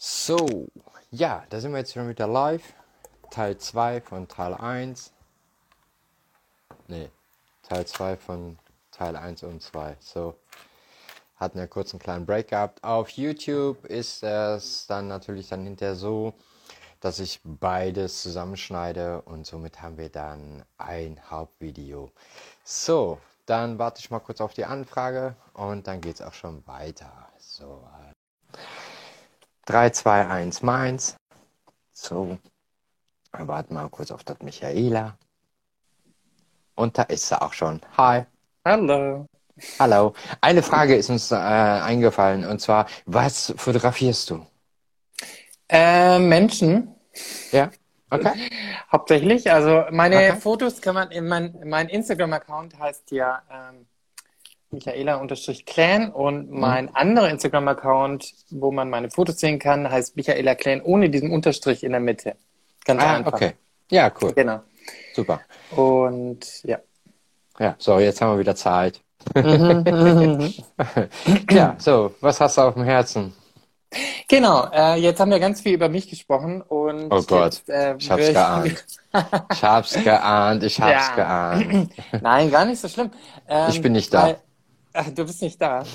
So, ja, da sind wir jetzt schon wieder live. Teil 2 von Teil 1. Ne, Teil 2 von Teil 1 und 2. So, hatten ja kurz einen kleinen Break gehabt. Auf YouTube ist es dann natürlich dann hinterher so, dass ich beides zusammenschneide und somit haben wir dann ein Hauptvideo. So, dann warte ich mal kurz auf die Anfrage und dann geht es auch schon weiter. So, 3, 2, 1, Mainz. So, warten mal kurz auf das Michaela. Und da ist sie auch schon. Hi. Hallo. Hallo. Eine Frage ist uns äh, eingefallen und zwar, was fotografierst du? Äh, Menschen. Ja. Okay. Hauptsächlich. Also meine Okay. Fotos kann man in mein, mein Instagram-Account heißt ja ähm, Michaela-Clan und Mhm. mein anderer Instagram-Account, wo man meine Fotos sehen kann, heißt Michaela Clan ohne diesen Unterstrich in der Mitte. Ganz Ah, einfach. okay. Ja, cool. Genau. Super. Und ja. Ja, so, jetzt haben wir wieder Zeit. Mhm. Ja, so, was hast du auf dem Herzen? genau. Äh, jetzt haben wir ganz viel über mich gesprochen und Oh Gott, jetzt, äh, ich hab's geahnt. Ich hab's geahnt, ich hab's Ja. geahnt. Nein, gar nicht so schlimm. Ähm, Ich bin nicht da. Weil, ach, du bist nicht da.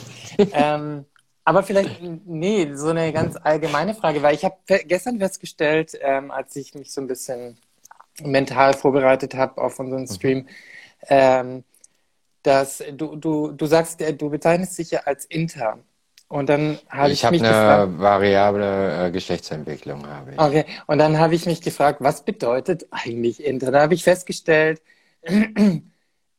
ähm, aber vielleicht, nee, so eine ganz allgemeine Frage, weil ich habe gestern festgestellt, ähm, als ich mich so ein bisschen mental vorbereitet habe auf Mhm. unseren Stream, ähm, dass du, du, du sagst, äh, du bezeichnest dich ja als Inter. Und dann habe ich, Ich habe mich gefragt, eine variable äh, Geschlechtsentwicklung, habe ich. Okay, und dann habe ich mich gefragt, was bedeutet eigentlich Inter? Da habe ich festgestellt,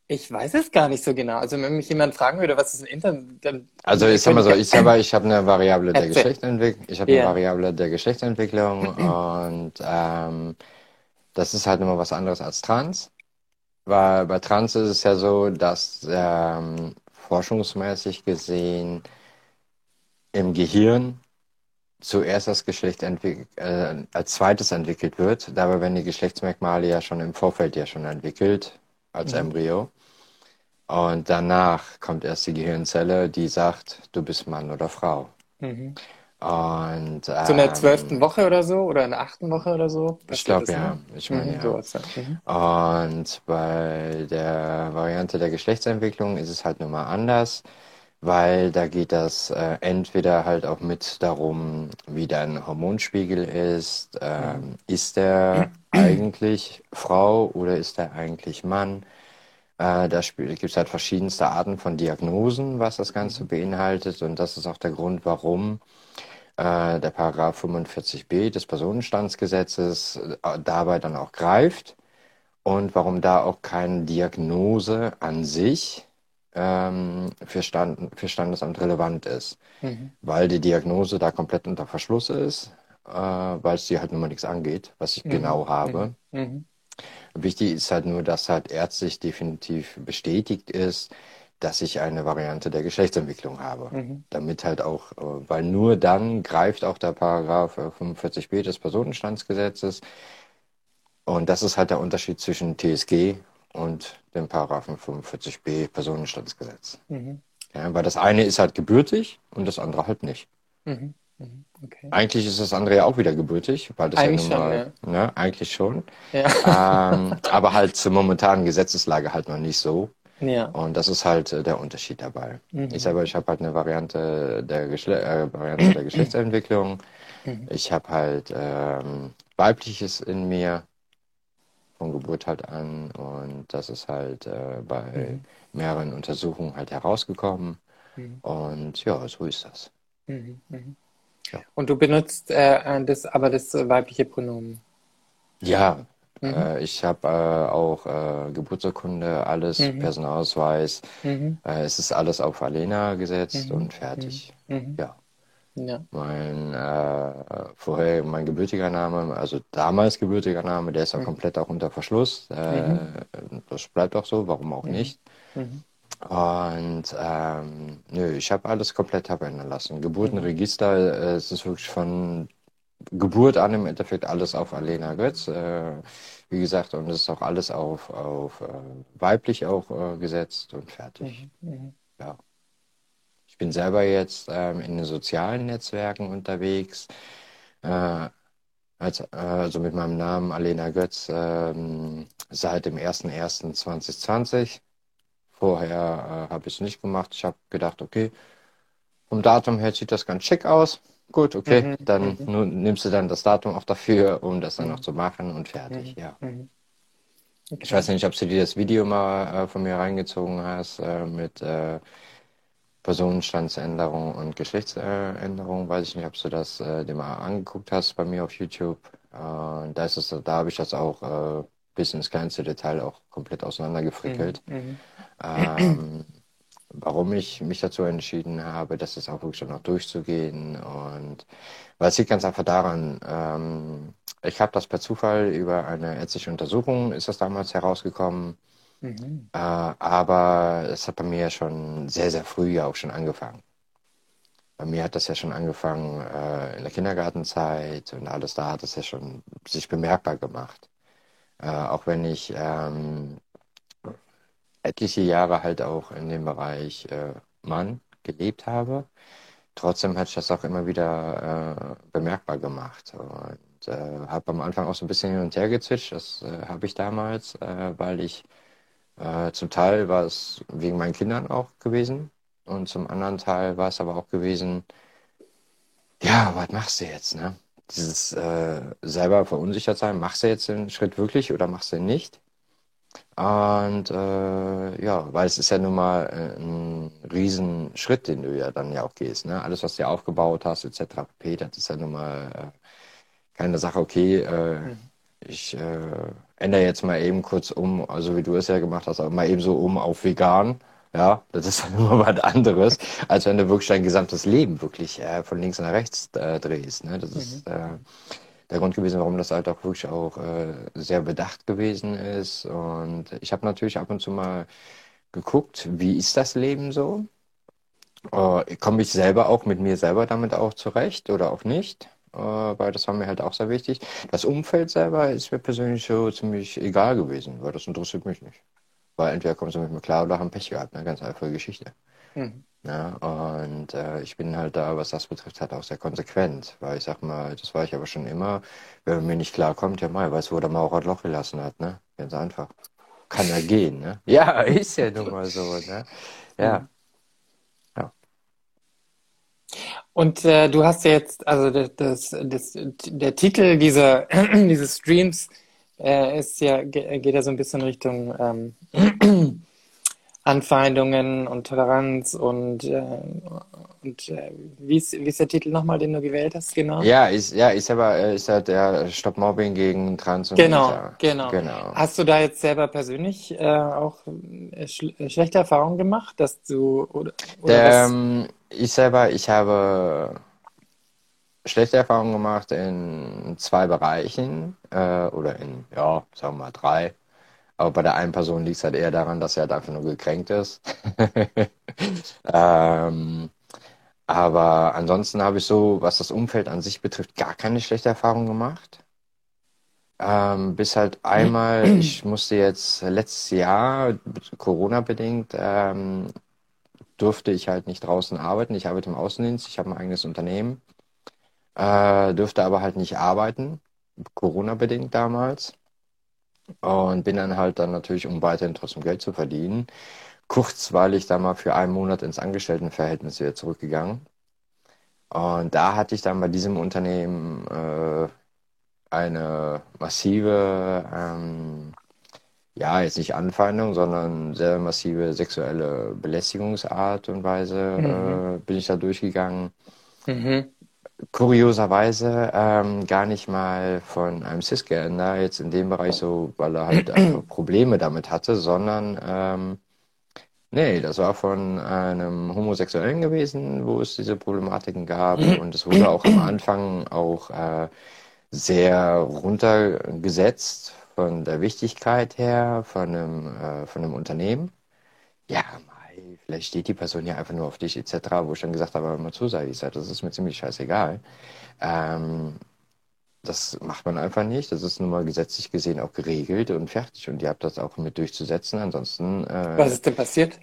ich weiß es gar nicht so genau. Also wenn mich jemand fragen würde, was ist ein Inter, dann Also ich sag mal so, ich selber, ich habe eine Variable der. Geschlechtsentwicklung, ich habe eine Ja. Variable der Geschlechtsentwicklung und ähm, das ist halt immer was anderes als Trans. Weil bei Trans ist es ja so, dass ähm, forschungsmäßig gesehen im Gehirn zuerst das Geschlecht äh, als zweites entwickelt wird. Dabei werden die Geschlechtsmerkmale ja schon im Vorfeld ja schon entwickelt als Mhm. Embryo. Und danach kommt erst die Gehirnzelle, die sagt, du bist Mann oder Frau. Mhm. Und So in der ähm, zwölften Woche oder so oder in der achten Woche oder so. ich glaube ja, ne? ich meine Mhm, ja. sowas, ja. Mhm. Und bei der Variante der Geschlechtsentwicklung ist es halt nochmal anders, weil da geht das äh, entweder halt auch mit darum, wie dein Hormonspiegel ist, ähm, ist der eigentlich Frau oder ist er eigentlich Mann? Äh, da gibt es halt verschiedenste Arten von Diagnosen, was das Ganze beinhaltet. Und das ist auch der Grund, warum äh, der Paragraph 45b des Personenstandsgesetzes äh, dabei dann auch greift und warum da auch keine Diagnose an sich ähm, für, Stand, für Standesamt relevant ist. Mhm. Weil die Diagnose da komplett unter Verschluss ist, weil es dir halt nun mal nichts angeht, was ich Mhm. genau habe. Mhm. Wichtig ist halt nur, dass halt ärztlich definitiv bestätigt ist, dass ich eine Variante der Geschlechtsentwicklung habe. Mhm. Damit halt auch, äh, weil nur dann greift auch der Paragraph äh, 45b des Personenstandsgesetzes. Und das ist halt der Unterschied zwischen TSG und dem Paragraphen 45b Personenstandsgesetz. Mhm. Ja, weil das eine ist halt gebürtig und das andere halt nicht. Mhm. Mhm. Okay. Eigentlich ist das andere ja auch wieder gebürtig, weil das Eigentlich ja nun mal, ne, eigentlich schon. Ja. ähm, aber halt zur momentanen Gesetzeslage halt noch nicht so. ja. Und das ist halt äh, der Unterschied dabei. Mhm. Ich selber, ich habe halt eine Variante der, Geschle äh, Variante der Geschlechtsentwicklung. Mhm. Ich habe halt ähm, weibliches in mir von Geburt halt an und das ist halt äh, bei mehreren Untersuchungen halt herausgekommen. Mhm. Und ja, so ist das. Mhm. Mhm. Ja. Und du benutzt äh, das, aber das weibliche Pronomen. Ja, Mhm. äh, ich habe äh, auch äh, Geburtsurkunde, alles, Mhm. Personalausweis. Mhm. Äh, es ist alles auf Alena gesetzt Mhm. und fertig. Mhm. Ja. Ja. Mein äh, vorher mein gebürtiger Name, also damals gebürtiger Name, der ist auch Mhm. komplett auch unter Verschluss. Das bleibt auch so, warum auch Mhm. nicht. Mhm. Und ähm, nö, ich habe alles komplett abändern lassen. Geburtenregister, äh, es ist wirklich von Geburt an im Endeffekt alles auf Alena Götz. Äh, wie gesagt, und es ist auch alles auf, auf äh, weiblich auch äh, gesetzt und fertig. Mhm. Mhm. Ich bin selber jetzt ähm, in den sozialen Netzwerken unterwegs. äh, als, äh, also mit meinem Namen Alena Götz ähm, seit dem 01.01.2020. Vorher äh, habe ich es nicht gemacht. Ich habe gedacht, okay, vom Datum her sieht das ganz schick aus. Gut, okay, mhm, dann mhm. nimmst du dann das Datum auch dafür, um das dann mhm. noch zu machen und fertig, mhm, ja. Mhm. Okay. Ich weiß nicht, ob du dir das Video mal äh, von mir reingezogen hast äh, mit äh, Personenstandsänderung und Geschlechtsänderung. Weiß ich nicht, ob du das äh, dir mal angeguckt hast bei mir auf YouTube. Äh, da ist es, da habe ich das auch äh, bis ins kleinste Detail auch komplett auseinandergefrickelt. Mhm. Ähm, warum ich mich dazu entschieden habe, das ist auch wirklich schon noch durchzugehen. Und weil es liegt ganz einfach daran, ähm, ich habe das per Zufall über eine ärztliche Untersuchung, ist das damals herausgekommen, Mhm. Äh, aber es hat bei mir schon sehr, sehr früh ja auch schon angefangen. Bei mir hat das ja schon angefangen äh, in der Kindergartenzeit und alles da hat es ja schon sich bemerkbar gemacht. Äh, auch wenn ich ähm, etliche Jahre halt auch in dem Bereich äh, Mann gelebt habe, trotzdem hat sich das auch immer wieder äh, bemerkbar gemacht. Und äh, habe am Anfang auch so ein bisschen hin und her gezwitscht, das äh, habe ich damals, äh, weil ich äh, zum Teil war es wegen meinen Kindern auch gewesen und zum anderen Teil war es aber auch gewesen, ja, was machst du jetzt, ne? Dieses selber verunsichert sein, machst du jetzt den Schritt wirklich oder machst du ihn nicht? Und äh, ja, weil es ist ja nun mal äh, ein Riesenschritt, den du ja dann ja auch gehst. Ne? Alles, was du aufgebaut hast, etc. pp, das ist ja nun mal äh, keine Sache, okay, äh, mhm. ich äh, ändere jetzt mal eben kurz um, also wie du es ja gemacht hast, aber mal eben so um auf vegan. Ja, das ist dann immer was anderes, als wenn du wirklich dein gesamtes Leben wirklich äh, von links nach rechts drehst. Ne? Das mhm. ist der Grund gewesen, warum das halt auch wirklich auch äh, sehr bedacht gewesen ist. Und ich habe natürlich ab und zu mal geguckt, wie ist das Leben so? Äh, Komme ich selber auch mit mir selber damit auch zurecht oder auch nicht? Äh, weil das war mir halt auch sehr wichtig. Das Umfeld selber ist mir persönlich so ziemlich egal gewesen, weil das interessiert mich nicht. Weil entweder kommen sie mit mir klar oder haben Pech gehabt, eine ganz einfache Geschichte. Mhm. Ja, und äh, ich bin halt da, was das betrifft, halt auch sehr konsequent, weil ich sag mal, das war ich aber schon immer, wenn man mir nicht klarkommt, ja mal, weiß, wo der Maurer Loch gelassen hat, ne? Ganz einfach. Kann er gehen, ne? Ja, ist ja nun mal so, ne? Ja. Mhm. Und äh, du hast ja jetzt, also das, das, der Titel dieser, dieses Streams äh, ist ja, geht ja so ein bisschen Richtung ähm, Anfeindungen und Toleranz und, äh, und äh, wie, ist, wie ist der Titel nochmal, den du gewählt hast, genau? Ja, ist, ja, ist aber äh, ist halt der Stop Mobbing gegen Trans und genau, genau, genau. Hast du da jetzt selber persönlich äh, auch äh, schlechte Erfahrungen gemacht, dass du oder, oder ähm, ich selber, ich habe schlechte Erfahrungen gemacht in zwei Bereichen äh, oder in, ja, sagen wir mal drei. Aber bei der einen Person liegt es halt eher daran, dass er halt einfach nur gekränkt ist. ähm, aber ansonsten habe ich so, was das Umfeld an sich betrifft, gar keine schlechte Erfahrung gemacht. Ähm, bis halt einmal, ich musste jetzt letztes Jahr, Corona-bedingt, ähm, durfte ich halt nicht draußen arbeiten. Ich arbeite im Außendienst, ich habe ein eigenes Unternehmen, äh, durfte aber halt nicht arbeiten, Corona-bedingt damals. Und bin dann halt dann natürlich, um weiterhin trotzdem Geld zu verdienen, kurzweilig da mal für einen Monat ins Angestelltenverhältnis wieder zurückgegangen. Und da hatte ich dann bei diesem Unternehmen äh, eine massive ähm, ja, jetzt nicht Anfeindung, sondern sehr massive sexuelle Belästigungsart und Weise mhm. äh, bin ich da durchgegangen. Mhm. Kurioserweise ähm, gar nicht mal von einem Cisgender jetzt in dem Bereich so, weil er halt Probleme damit hatte, sondern ähm, nee, das war von einem Homosexuellen gewesen, wo es diese Problematiken gab und es wurde auch am Anfang auch äh, sehr runtergesetzt von der Wichtigkeit her von einem, äh, von einem Unternehmen. Ja, vielleicht steht die Person ja einfach nur auf dich etc., wo ich dann gesagt habe, mal zu, sei ich sage, das ist mir ziemlich scheißegal. Ähm, das macht man einfach nicht. Das ist nun mal gesetzlich gesehen auch geregelt und fertig. Und ihr habt das auch mit durchzusetzen. Ansonsten. Äh, Was ist denn passiert?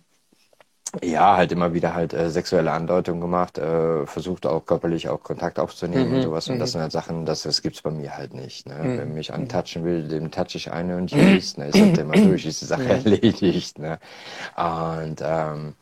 Ja, halt immer wieder halt äh, sexuelle Andeutungen gemacht, äh, versucht auch körperlich auch Kontakt aufzunehmen Mhm, und sowas. Und das mhm, sind halt Sachen, das, das gibt's bei mir halt nicht. Ne? Mhm, mich mhm, antatschen will, dem touch ich eine und tschüss. Ne? Ist halt immer durch, ist die Sache erledigt. Ne? Und ähm,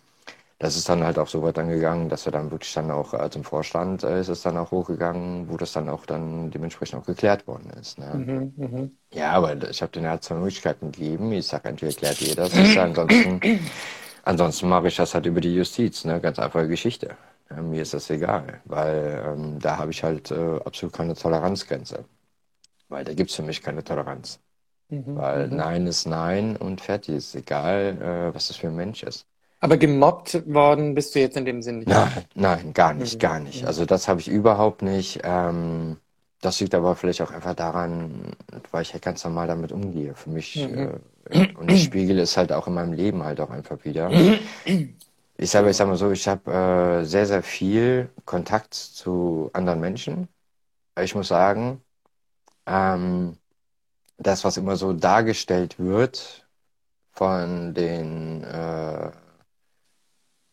das ist dann halt auch so weit angegangen, dass wir dann wirklich dann auch äh, zum Vorstand äh, ist es dann auch hochgegangen, wo das dann auch dann dementsprechend auch geklärt worden ist. Ne? mhm, mhm. Ja, aber ich habe denen halt zwei Möglichkeiten gegeben. Ich sage, entweder klärt ihr das, ich ansonsten, ansonsten mache ich das halt über die Justiz, ne? Ganz einfache Geschichte. Ja, mir ist das egal, weil ähm, da habe ich halt äh, absolut keine Toleranzgrenze. Weil da gibt's für mich keine Toleranz. Mhm, Weil mhm. Nein ist Nein und fertig ist egal, äh, was das für ein Mensch ist. Aber gemobbt worden bist du jetzt in dem Sinn nicht. Nein, nein, gar nicht, Mhm, gar nicht. mhm, Also das habe ich überhaupt nicht. Ähm, das liegt aber vielleicht auch einfach daran, weil ich halt ganz normal damit umgehe. Für mich, mhm. äh, und ich spiegele es halt auch in meinem Leben halt auch einfach wieder. Ich sage, ich sag mal so, ich habe äh, sehr, sehr viel Kontakt zu anderen Menschen. Ich muss sagen, ähm, das, was immer so dargestellt wird von den äh,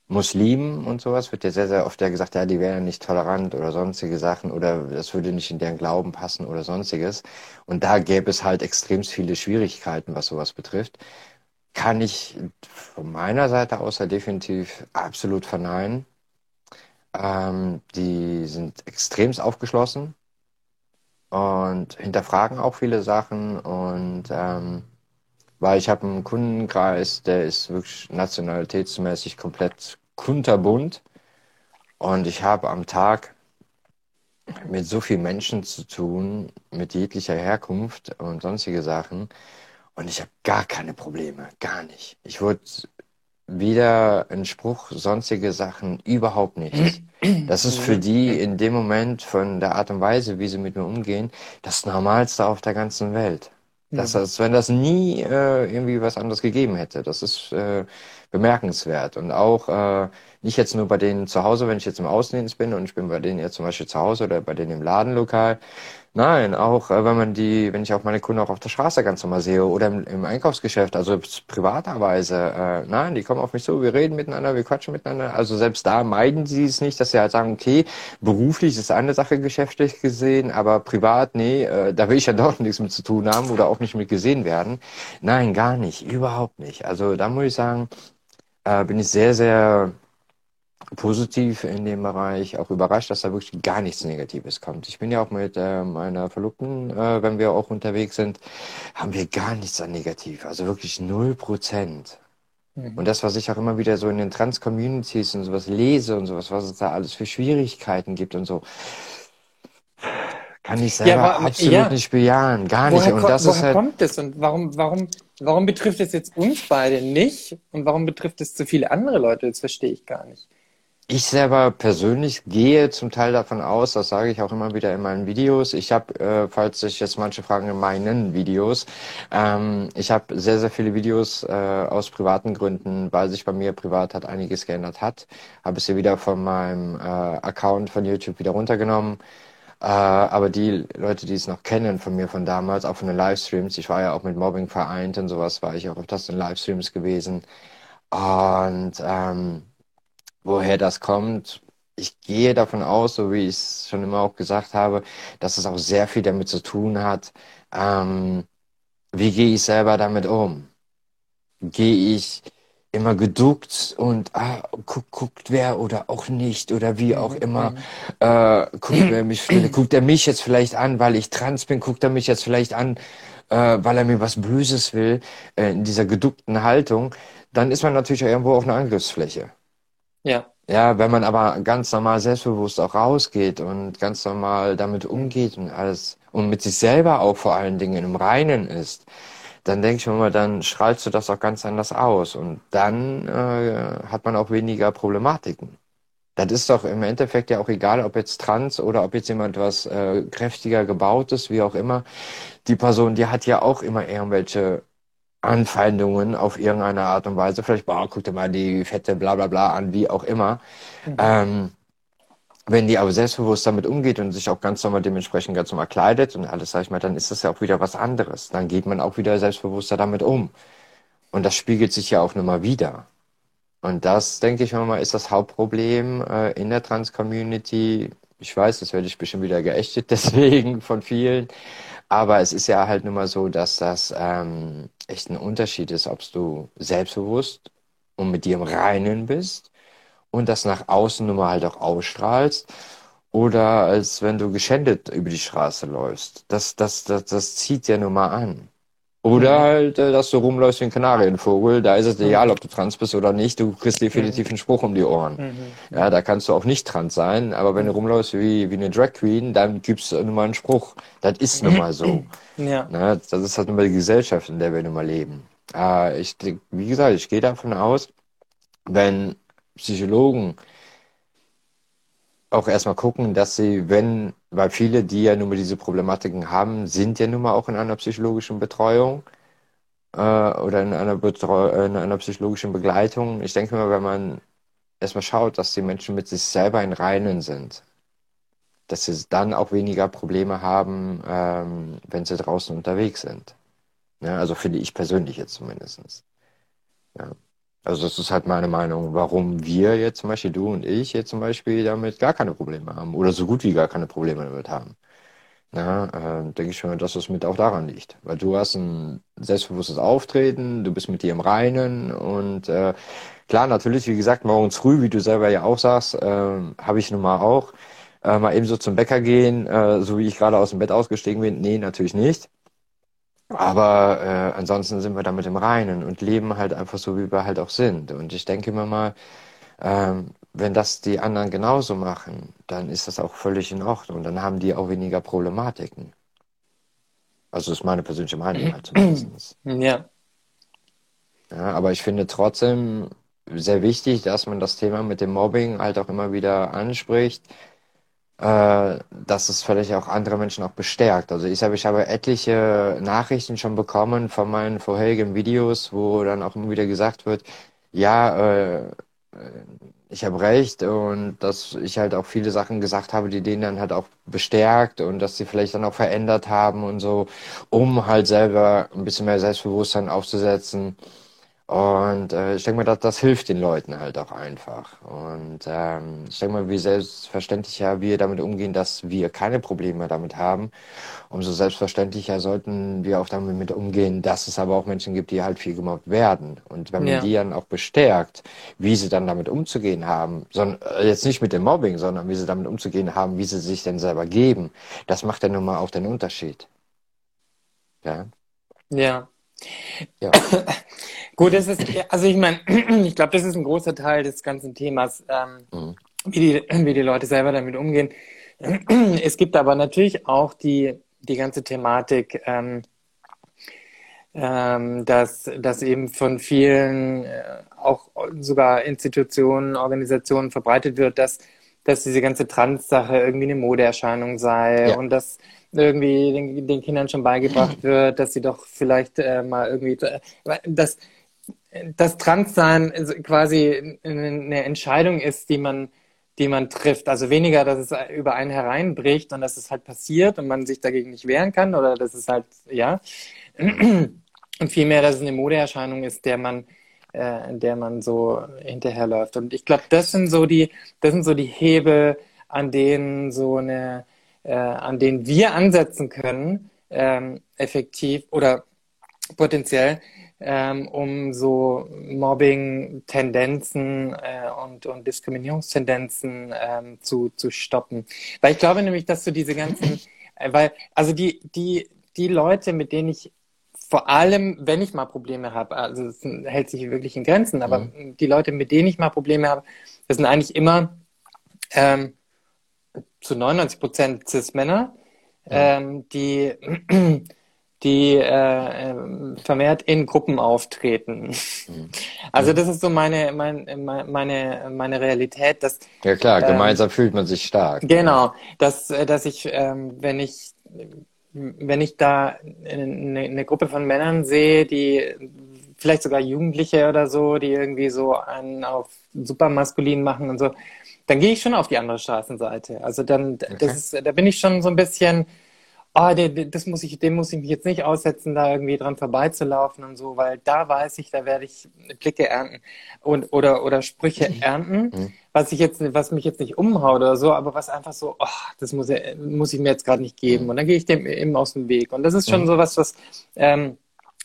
Muslimen und sowas wird ja sehr, sehr oft ja gesagt, ja, die wären nicht tolerant oder sonstige Sachen oder das würde nicht in deren Glauben passen oder sonstiges. Und da gäbe es halt extremst viele Schwierigkeiten, was sowas betrifft. Kann ich von meiner Seite aus ja definitiv absolut verneinen. Ähm, die sind extremst aufgeschlossen und hinterfragen auch viele Sachen und ähm, weil ich habe einen Kundenkreis, der ist wirklich nationalitätsmäßig komplett kunterbunt. Und ich habe am Tag mit so vielen Menschen zu tun, mit jeglicher Herkunft und sonstige Sachen. Und ich habe gar keine Probleme, gar nicht. Ich wurde wieder ein Spruch, sonstige Sachen, überhaupt nichts. Das ist für die in dem Moment von der Art und Weise, wie sie mit mir umgehen, das Normalste auf der ganzen Welt. Das, Mhm. als wenn das nie äh, irgendwie was anderes gegeben hätte. Das ist äh, bemerkenswert. Und auch äh, nicht jetzt nur bei denen zu Hause, wenn ich jetzt im Außendienst bin und ich bin bei denen jetzt zum Beispiel zu Hause oder bei denen im Ladenlokal. Nein, auch äh, wenn man die, wenn ich auch meine Kunden auch auf der Straße ganz normal sehe oder im, im Einkaufsgeschäft, also privaterweise, äh, nein, die kommen auf mich zu, wir reden miteinander, wir quatschen miteinander. Also selbst da meiden sie es nicht, dass sie halt sagen, okay, beruflich ist eine Sache geschäftlich gesehen, aber privat, nee, äh, da will ich ja doch nichts mit zu tun haben oder auch nicht mit gesehen werden. Nein, gar nicht, überhaupt nicht. Also da muss ich sagen, äh, bin ich sehr, sehr positiv in dem Bereich, auch überrascht, dass da wirklich gar nichts Negatives kommt. Ich bin ja auch mit äh, meiner Verlobten, äh, wenn wir auch unterwegs sind, haben wir gar nichts an negativ, also wirklich null Prozent. Und Mhm. das, was ich auch immer wieder so in den Trans-Communities und sowas lese und sowas, was es da alles für Schwierigkeiten gibt und so, kann ich Ja, selber wa- absolut ja. nicht bejahen, gar nicht. Woher, Und ko das ist woher halt, kommt es und warum, warum, warum betrifft es jetzt uns beide nicht und warum betrifft es so viele andere Leute? Das verstehe ich gar nicht. Ich selber persönlich gehe zum Teil davon aus, das sage ich auch immer wieder in meinen Videos. Ich habe, äh, falls sich jetzt manche fragen in meinen Videos, ähm, ich habe sehr, sehr viele Videos äh, aus privaten Gründen, weil sich bei mir privat hat einiges geändert hat, habe es hier wieder von meinem äh, Account von YouTube wieder runtergenommen. Äh, aber die Leute, die es noch kennen von mir von damals, auch von den Livestreams, ich war ja auch mit Mobbing vereint und sowas, war ich auch öfters in Livestreams gewesen. Und ähm, woher das kommt. Ich gehe davon aus, so wie ich es schon immer auch gesagt habe, dass es auch sehr viel damit zu tun hat, ähm, wie gehe ich selber damit um? Gehe ich immer geduckt und ah, guckt, guckt wer oder auch nicht oder wie auch Mhm, immer, mhm. äh, guckt wer mich, guckt er mich jetzt vielleicht an, weil ich trans bin, guckt er mich jetzt vielleicht an, äh, weil er mir was Böses will, äh, in dieser geduckten Haltung, dann ist man natürlich irgendwo auf einer Angriffsfläche. Ja. Ja, wenn man aber ganz normal selbstbewusst auch rausgeht und ganz normal damit umgeht und alles und mit sich selber auch vor allen Dingen im Reinen ist, dann denke ich mir mal, dann strahlst du das auch ganz anders aus und dann äh, hat man auch weniger Problematiken. Das ist doch im Endeffekt ja auch egal, ob jetzt trans oder ob jetzt jemand was äh, kräftiger gebaut ist, wie auch immer. Die Person, die hat ja auch immer irgendwelche Anfeindungen auf irgendeine Art und Weise. Vielleicht, boah, guck dir mal die fette bla bla bla an, wie auch immer. Mhm. Ähm, wenn die aber selbstbewusst damit umgeht und sich auch ganz normal dementsprechend ganz normal kleidet und alles, sag ich mal, dann ist das ja auch wieder was anderes. Dann geht man auch wieder selbstbewusster damit um. Und das spiegelt sich ja auch nochmal wieder. Und das, denke ich mal, ist das Hauptproblem äh, in der Trans-Community. Ich weiß, das werde ich bestimmt wieder geächtet, deswegen von vielen. Aber es ist ja halt nun mal so, dass das ähm, echt ein Unterschied ist, ob du selbstbewusst und mit dir im Reinen bist und das nach außen nun mal halt auch ausstrahlst oder als wenn du geschändet über die Straße läufst. Das, das, das, das zieht ja nun mal an. Oder halt, äh, dass du rumläufst wie ein Kanarienvogel. Da ist es mhm. egal, ob du trans bist oder nicht. Du kriegst definitiv mhm. einen Spruch um die Ohren. Mhm. Ja, da kannst du auch nicht trans sein. Aber wenn du rumläufst wie, wie eine Drag Queen, dann gibst du nun mal einen Spruch. Das ist nun mal so. Ja. Na, das ist halt nun mal die Gesellschaft, in der wir nun mal leben. Äh, ich, wie gesagt, ich gehe davon aus, wenn Psychologen auch erstmal gucken, dass sie, wenn, weil viele, die ja nun mal diese Problematiken haben, sind ja nun mal auch in einer psychologischen Betreuung äh, oder in einer, Betreu in einer psychologischen Begleitung. Ich denke mal, wenn man erstmal schaut, dass die Menschen mit sich selber in Reinen sind, dass sie dann auch weniger Probleme haben, ähm, wenn sie draußen unterwegs sind. Ja, also finde ich persönlich jetzt zumindest. Ja. Also das ist halt meine Meinung, warum wir jetzt zum Beispiel, du und ich jetzt zum Beispiel damit gar keine Probleme haben oder so gut wie gar keine Probleme damit haben. Na, äh, denke ich schon, dass es mit auch daran liegt. Weil du hast ein selbstbewusstes Auftreten, du bist mit dir im Reinen und äh, klar, natürlich, wie gesagt, morgens früh, wie du selber ja auch sagst, äh, habe ich nun mal auch, äh, mal eben so zum Bäcker gehen, äh, so wie ich gerade aus dem Bett ausgestiegen bin. Nee, natürlich nicht. Aber äh, ansonsten sind wir damit im Reinen und leben halt einfach so, wie wir halt auch sind. Und ich denke immer mal, ähm, wenn das die anderen genauso machen, dann ist das auch völlig in Ordnung. Dann haben die auch weniger Problematiken. Also ist meine persönliche Meinung halt zumindest. Ja. ja. Aber ich finde trotzdem sehr wichtig, dass man das Thema mit dem Mobbing halt auch immer wieder anspricht äh, dass es vielleicht auch andere Menschen auch bestärkt. Also ich habe, ich habe etliche Nachrichten schon bekommen von meinen vorherigen Videos, wo dann auch immer wieder gesagt wird, ja, äh, ich habe recht und dass ich halt auch viele Sachen gesagt habe, die denen dann halt auch bestärkt und dass sie vielleicht dann auch verändert haben und so, um halt selber ein bisschen mehr Selbstbewusstsein aufzusetzen. Und äh, ich denke mal, das, das hilft den Leuten halt auch einfach. Und ähm, ich denke mal, wie selbstverständlicher wir damit umgehen, dass wir keine Probleme damit haben, umso selbstverständlicher sollten wir auch damit umgehen, dass es aber auch Menschen gibt, die halt viel gemobbt werden. Und wenn man ja. die dann auch bestärkt, wie sie dann damit umzugehen haben, sondern äh, jetzt nicht mit dem Mobbing, sondern wie sie damit umzugehen haben, wie sie sich denn selber geben, das macht ja nun mal auch den Unterschied. Ja. Ja. Ja. Gut, das ist, also ich meine, ich glaube, das ist ein großer Teil des ganzen Themas, ähm, mhm. wie, die, wie die Leute selber damit umgehen. Es gibt aber natürlich auch die, die ganze Thematik, ähm, ähm, dass, dass eben von vielen, äh, auch sogar Institutionen, Organisationen verbreitet wird, dass, dass diese ganze Trans-Sache irgendwie eine Modeerscheinung sei ja. und dass irgendwie den, den, Kindern schon beigebracht wird, dass sie doch vielleicht äh, mal irgendwie, äh, dass das Transsein quasi eine Entscheidung ist, die man, die man trifft. Also weniger, dass es über einen hereinbricht und dass es halt passiert und man sich dagegen nicht wehren kann oder dass es halt, ja. Und vielmehr, dass es eine Modeerscheinung ist, der man, äh, der man so hinterherläuft. Und ich glaube, das sind so die, das sind so die Hebel, an denen so eine, äh, an denen wir ansetzen können, ähm, effektiv oder potenziell, ähm, um so Mobbing-Tendenzen äh, und, und Diskriminierungstendenzen ähm, zu, zu stoppen. Weil ich glaube nämlich, dass so diese ganzen, äh, weil, also die, die, die Leute, mit denen ich vor allem, wenn ich mal Probleme habe, also es hält sich wirklich in Grenzen, aber mhm. die Leute, mit denen ich mal Probleme habe, das sind eigentlich immer ähm, zu 99 Prozent Cis-Männer, mhm. ähm, die die äh, ähm, vermehrt in Gruppen auftreten. Mhm. Also das ist so meine, meine, meine, meine Realität. Dass, ja klar, ähm, gemeinsam fühlt man sich stark. Genau, dass, äh, dass ich, ähm, wenn ich wenn ich da eine, eine Gruppe von Männern sehe, die vielleicht sogar Jugendliche oder so, die irgendwie so einen auf super maskulin machen und so, dann gehe ich schon auf die andere Straßenseite. Also dann, okay. das ist, da bin ich schon so ein bisschen, oh, das muss ich, dem muss ich mich jetzt nicht aussetzen, da irgendwie dran vorbeizulaufen und so, weil da weiß ich, da werde ich Blicke ernten und oder oder Sprüche ernten, mhm. was ich jetzt, was mich jetzt nicht umhaut oder so, aber was einfach so, oh, das muss, muss ich mir jetzt gerade nicht geben. Mhm. Und dann gehe ich dem eben aus dem Weg. Und das ist schon mhm. so was, was ähm,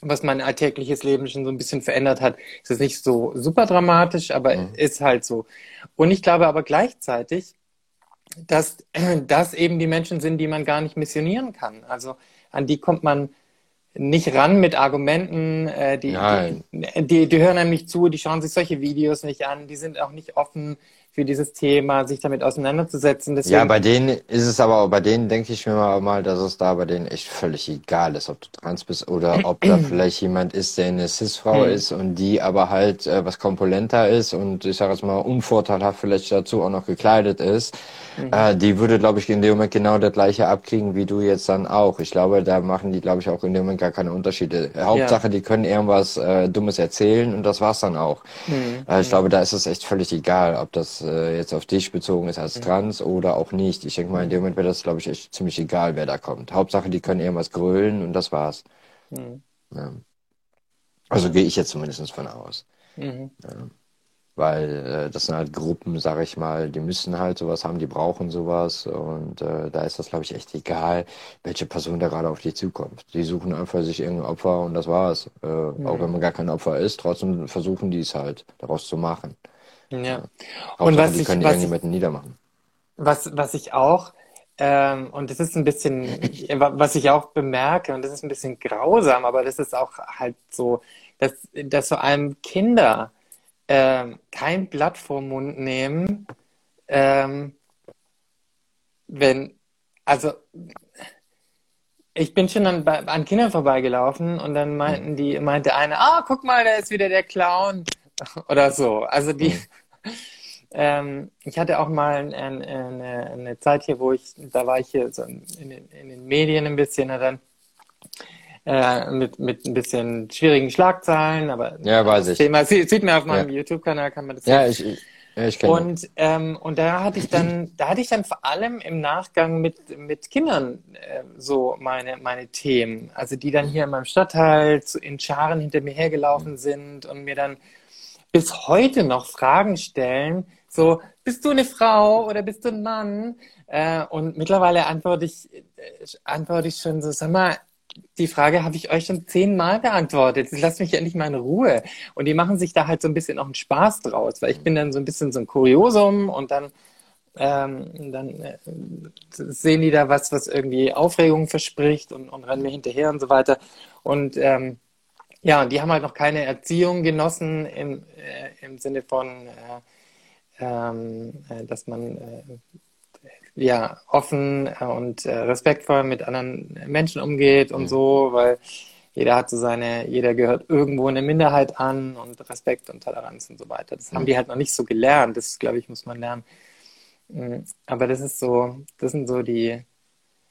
was mein alltägliches Leben schon so ein bisschen verändert hat. Es ist nicht so super dramatisch, aber mhm. ist halt so. Und ich glaube aber gleichzeitig, dass das eben die Menschen sind, die man gar nicht missionieren kann. Also an die kommt man nicht ran mit Argumenten, äh, die, die, die, die hören einem nicht zu, die schauen sich solche Videos nicht an, die sind auch nicht offen für dieses Thema, sich damit auseinanderzusetzen. Deswegen... Ja, bei denen ist es aber, bei denen denke ich mir mal, dass es da bei denen echt völlig egal ist, ob du trans bist oder ob da vielleicht jemand ist, der eine Cis-Frau hm. ist und die aber halt äh, was komponenter ist und ich sage jetzt mal unvorteilhaft vielleicht dazu auch noch gekleidet ist. Mhm. Äh, die würde, glaube ich, in dem Moment genau das gleiche abkriegen wie du jetzt dann auch. Ich glaube, da machen die, glaube ich, auch in dem Moment gar keine Unterschiede. Hauptsache, ja. die können irgendwas äh, Dummes erzählen und das war's dann auch. Mhm. Ich glaube, da ist es echt völlig egal, ob das äh, jetzt auf dich bezogen ist als mhm. Trans oder auch nicht. Ich denke mal, in dem Moment wäre das, glaube ich, echt ziemlich egal, wer da kommt. Hauptsache, die können irgendwas grölen und das war's. Mhm. Ja. Also gehe ich jetzt zumindest von aus. Mhm. Ja. Weil äh, das sind halt Gruppen, sage ich mal, die müssen halt sowas haben, die brauchen sowas. Und äh, da ist das, glaube ich, echt egal, welche Person da gerade auf dich zukommt. Die suchen einfach sich irgendein Opfer und das war's. Äh, mhm. Auch wenn man gar kein Opfer ist, trotzdem versuchen die es halt, daraus zu machen. Ja. Und was die ich, können was irgendjemanden niedermachen. Was, was ich auch, ähm, und das ist ein bisschen, was ich auch bemerke, und das ist ein bisschen grausam, aber das ist auch halt so, dass, dass vor allem Kinder ähm, kein Blatt vor Mund nehmen, ähm, wenn, also ich bin schon an, an Kindern vorbeigelaufen und dann meinten die, meinte eine, ah, guck mal, da ist wieder der Clown oder so. Also die, mhm. Ähm, ich hatte auch mal eine, eine, eine, Zeit hier, wo ich, da war ich hier so in, den, in den Medien ein bisschen und dann äh, mit, mit ein bisschen schwierigen Schlagzeilen, aber ja, weiß ich. Thema sieht, sieht man auf meinem ja. YouTube-Kanal, kann man das Ja, ich, ich, ja, ich kenne und, ähm, und da hatte ich dann, da hatte ich dann vor allem im Nachgang mit, mit Kindern äh, so meine, meine Themen. Also die dann hier in meinem Stadtteil zu, in Scharen hinter mir hergelaufen sind und mir dann bis heute noch Fragen stellen, so, bist du eine Frau oder bist du ein Mann? Äh, und mittlerweile antworte ich, äh, antworte ich schon so, sag mal, die Frage habe ich euch schon zehnmal beantwortet. Lasst mich endlich mal in Ruhe. Und die machen sich da halt so ein bisschen auch einen Spaß draus, weil ich bin dann so ein bisschen so ein Kuriosum und dann, ähm, dann äh, sehen die da was, was irgendwie Aufregung verspricht und, und rennen mir hinterher und so weiter. Und ähm, ja, die haben halt noch keine Erziehung genossen im, äh, im Sinne von, äh, ähm, äh, dass man äh, ja, offen äh, und respektvoll mit anderen Menschen umgeht und mhm. so, weil jeder hat so seine, jeder gehört irgendwo eine Minderheit an und Respekt und Toleranz und so weiter. Das mhm. haben die halt noch nicht so gelernt. Das, glaube ich, muss man lernen. Mhm. Aber das ist so, das sind so die,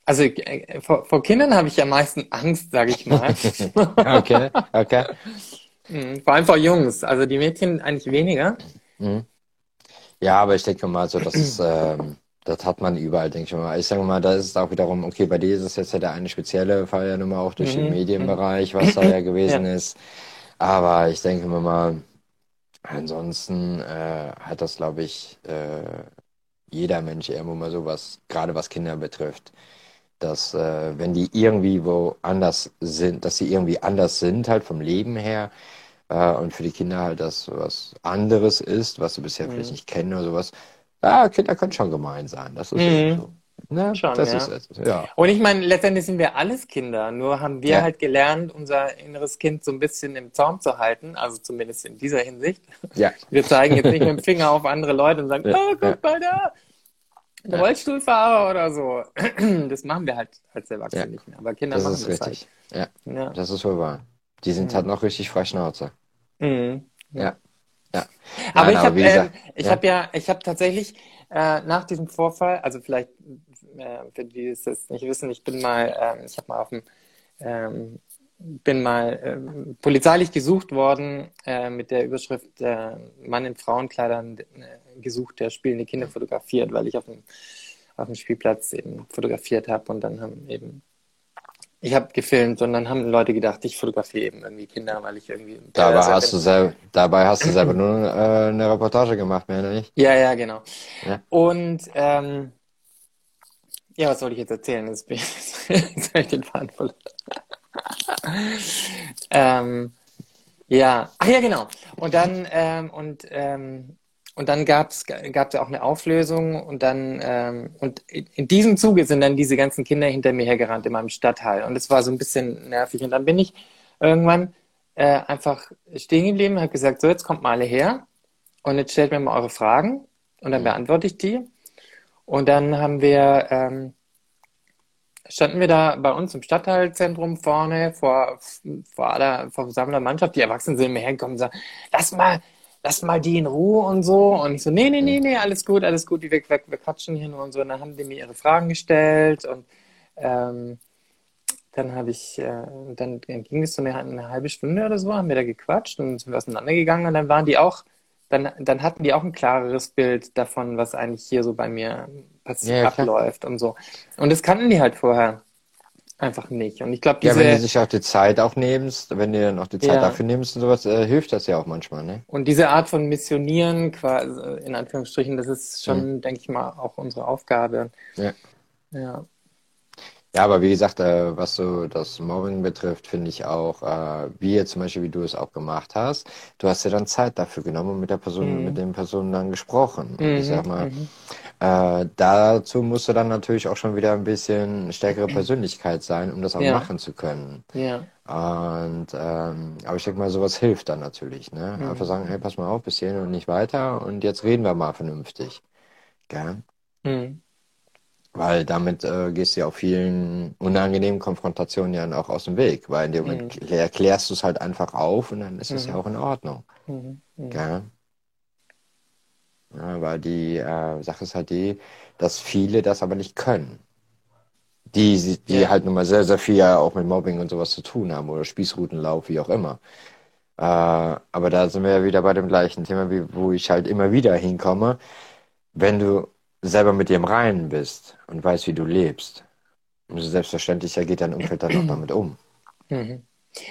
also äh, vor, vor Kindern habe ich am meisten Angst, sage ich mal. okay, okay. Mhm. Vor allem vor Jungs. Also die Mädchen eigentlich weniger. Mhm. Ja, aber ich denke mal so, dass es ähm, das hat man überall, denke ich mal. Ich sage mal, da ist es auch wiederum, okay, bei dir ist es jetzt ja der eine spezielle Fall ja nun mal auch durch mhm. den Medienbereich, was da ja gewesen ja. ist. Aber ich denke mir mal, ansonsten äh, hat das, glaube ich, äh, jeder Mensch irgendwo mal sowas, gerade was Kinder betrifft, dass äh, wenn die irgendwie wo anders sind, dass sie irgendwie anders sind, halt vom Leben her, äh, und für die Kinder halt das was anderes ist, was sie bisher mhm. vielleicht nicht kennen oder sowas, ja, Kinder können schon gemein sein. Das ist mhm. so. Ne? Schon, das ja. ist es. Ja. Und ich meine, letztendlich sind wir alles Kinder, nur haben wir ja. halt gelernt, unser inneres Kind so ein bisschen im Zaum zu halten, also zumindest in dieser Hinsicht. Ja. Wir zeigen jetzt nicht mit dem Finger auf andere Leute und sagen, ja. oh, guck mal da, ja. Rollstuhlfahrer oder so. Das machen wir halt als Erwachsene nicht mehr, aber Kinder das machen ist das richtig. Halt. Ja. ja, das ist wohl wahr. Die sind mhm. halt noch richtig frei Schnauze. Mhm. Ja. Ja. Aber Nein, ich habe äh, ich ja. habe ja, ich habe tatsächlich äh, nach diesem Vorfall, also vielleicht äh, für die es das nicht wissen, ich bin mal, äh, ich habe mal auf dem ähm, bin mal äh, polizeilich gesucht worden äh, mit der Überschrift äh, Mann in Frauenkleidern äh, gesucht, der spielende Kinder fotografiert, weil ich auf dem, auf dem Spielplatz eben fotografiert habe und dann haben eben Ich habe gefilmt und dann haben Leute gedacht, ich fotografiere eben irgendwie Kinder, weil ich irgendwie. Dabei hast, du selber, dabei hast du selber nur äh, eine Reportage gemacht, mehr nicht? Ja, ja, genau. Ja. Und ähm, ja, was soll ich jetzt erzählen? Jetzt, bin ich, jetzt habe ich den Faden verloren. ähm, ja, ach ja, genau. Und dann, ähm, und, ähm, und dann gab es auch eine Auflösung und dann, ähm, und in diesem Zuge sind dann diese ganzen Kinder hinter mir hergerannt in meinem Stadtteil. Und es war so ein bisschen nervig. Und dann bin ich irgendwann äh, einfach stehen geblieben und habe gesagt, so, jetzt kommt mal alle her und jetzt stellt mir mal eure Fragen und dann beantworte ich die. Und dann haben wir, ähm, standen wir da bei uns im Stadtteilzentrum vorne vor, vor aller vor versammelter Mannschaft. Die Erwachsenen sind mir hergekommen und sagen, lass mal, lass mal die in Ruhe und so. Und ich so, nee, nee, nee, nee, alles gut, alles gut, wir, wir, wir quatschen hier nur und so. Und dann haben die mir ihre Fragen gestellt und ähm, dann habe ich, äh, dann, dann, ging es so eine, eine, halbe Stunde oder so, haben wir da gequatscht und sind wir auseinandergegangen und dann waren die auch, dann, dann hatten die auch ein klareres Bild davon, was eigentlich hier so bei mir passiert, ja, abläuft und so. Und das kannten die halt vorher einfach nicht. Und ich glaube, diese... Ja, wenn du sich auch die Zeit auch nimmst, wenn du dann auch die Zeit ja. dafür nimmst und sowas, äh, hilft das ja auch manchmal, ne? Und diese Art von Missionieren, quasi, in Anführungsstrichen, das ist schon, mhm. denke ich mal, auch unsere Aufgabe. Ja. Ja. Ja, aber wie gesagt, äh, was so das Mobbing betrifft, finde ich auch, äh, wie jetzt zum Beispiel, wie du es auch gemacht hast, du hast ja dann Zeit dafür genommen und mit der Person, mhm. mit den Personen dann gesprochen. Mhm. Ich sag mal, mhm. Äh, dazu musst du dann natürlich auch schon wieder ein bisschen stärkere Persönlichkeit sein, um das auch ja. machen zu können. Ja. Und ähm, aber ich denke mal, sowas hilft dann natürlich, ne? Mhm. Einfach sagen, hey, pass mal auf, bis hierhin und nicht weiter und jetzt reden wir mal vernünftig. Gell? Mhm. Weil damit äh, gehst du ja auch vielen unangenehmen Konfrontationen ja auch aus dem Weg, weil in dem Moment mhm. erklärst du es halt einfach auf und dann ist es mhm. ja auch in Ordnung. Mhm. Ja? weil die äh, Sache ist halt die, dass viele das aber nicht können. Die, die ja. halt nun mal sehr, sehr viel ja auch mit Mobbing und sowas zu tun haben oder Spießrutenlauf, wie auch immer. Äh, aber da sind wir ja wieder bei dem gleichen Thema, wie, wo ich halt immer wieder hinkomme. Wenn du selber mit dir im Reinen bist und weißt, wie du lebst, umso selbstverständlicher geht dein Umfeld dann auch damit um. Mhm.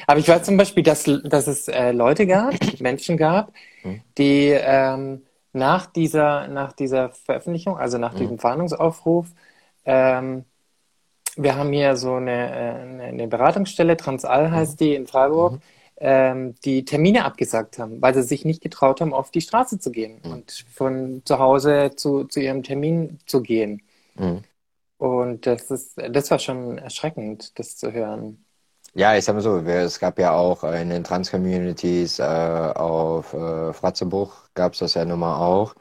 Aber ich weiß zum Beispiel, dass, dass es äh, Leute gab, Menschen gab, mhm. die ähm, nach, dieser, nach dieser Veröffentlichung, also nach mhm. diesem Fahndungsaufruf, ähm, wir haben hier so eine, äh, eine Beratungsstelle, Transall heißt mhm. die in Freiburg, mhm ähm, die Termine abgesagt haben, weil sie sich nicht getraut haben, auf die Straße zu gehen mhm. und von zu Hause zu, zu ihrem Termin zu gehen. Mhm. Und das ist, das war schon erschreckend, das zu hören. Ja, ich sag mal so, es gab ja auch in den Trans-Communities äh, auf äh, Fratzebuch gab es das ja nun mal auch.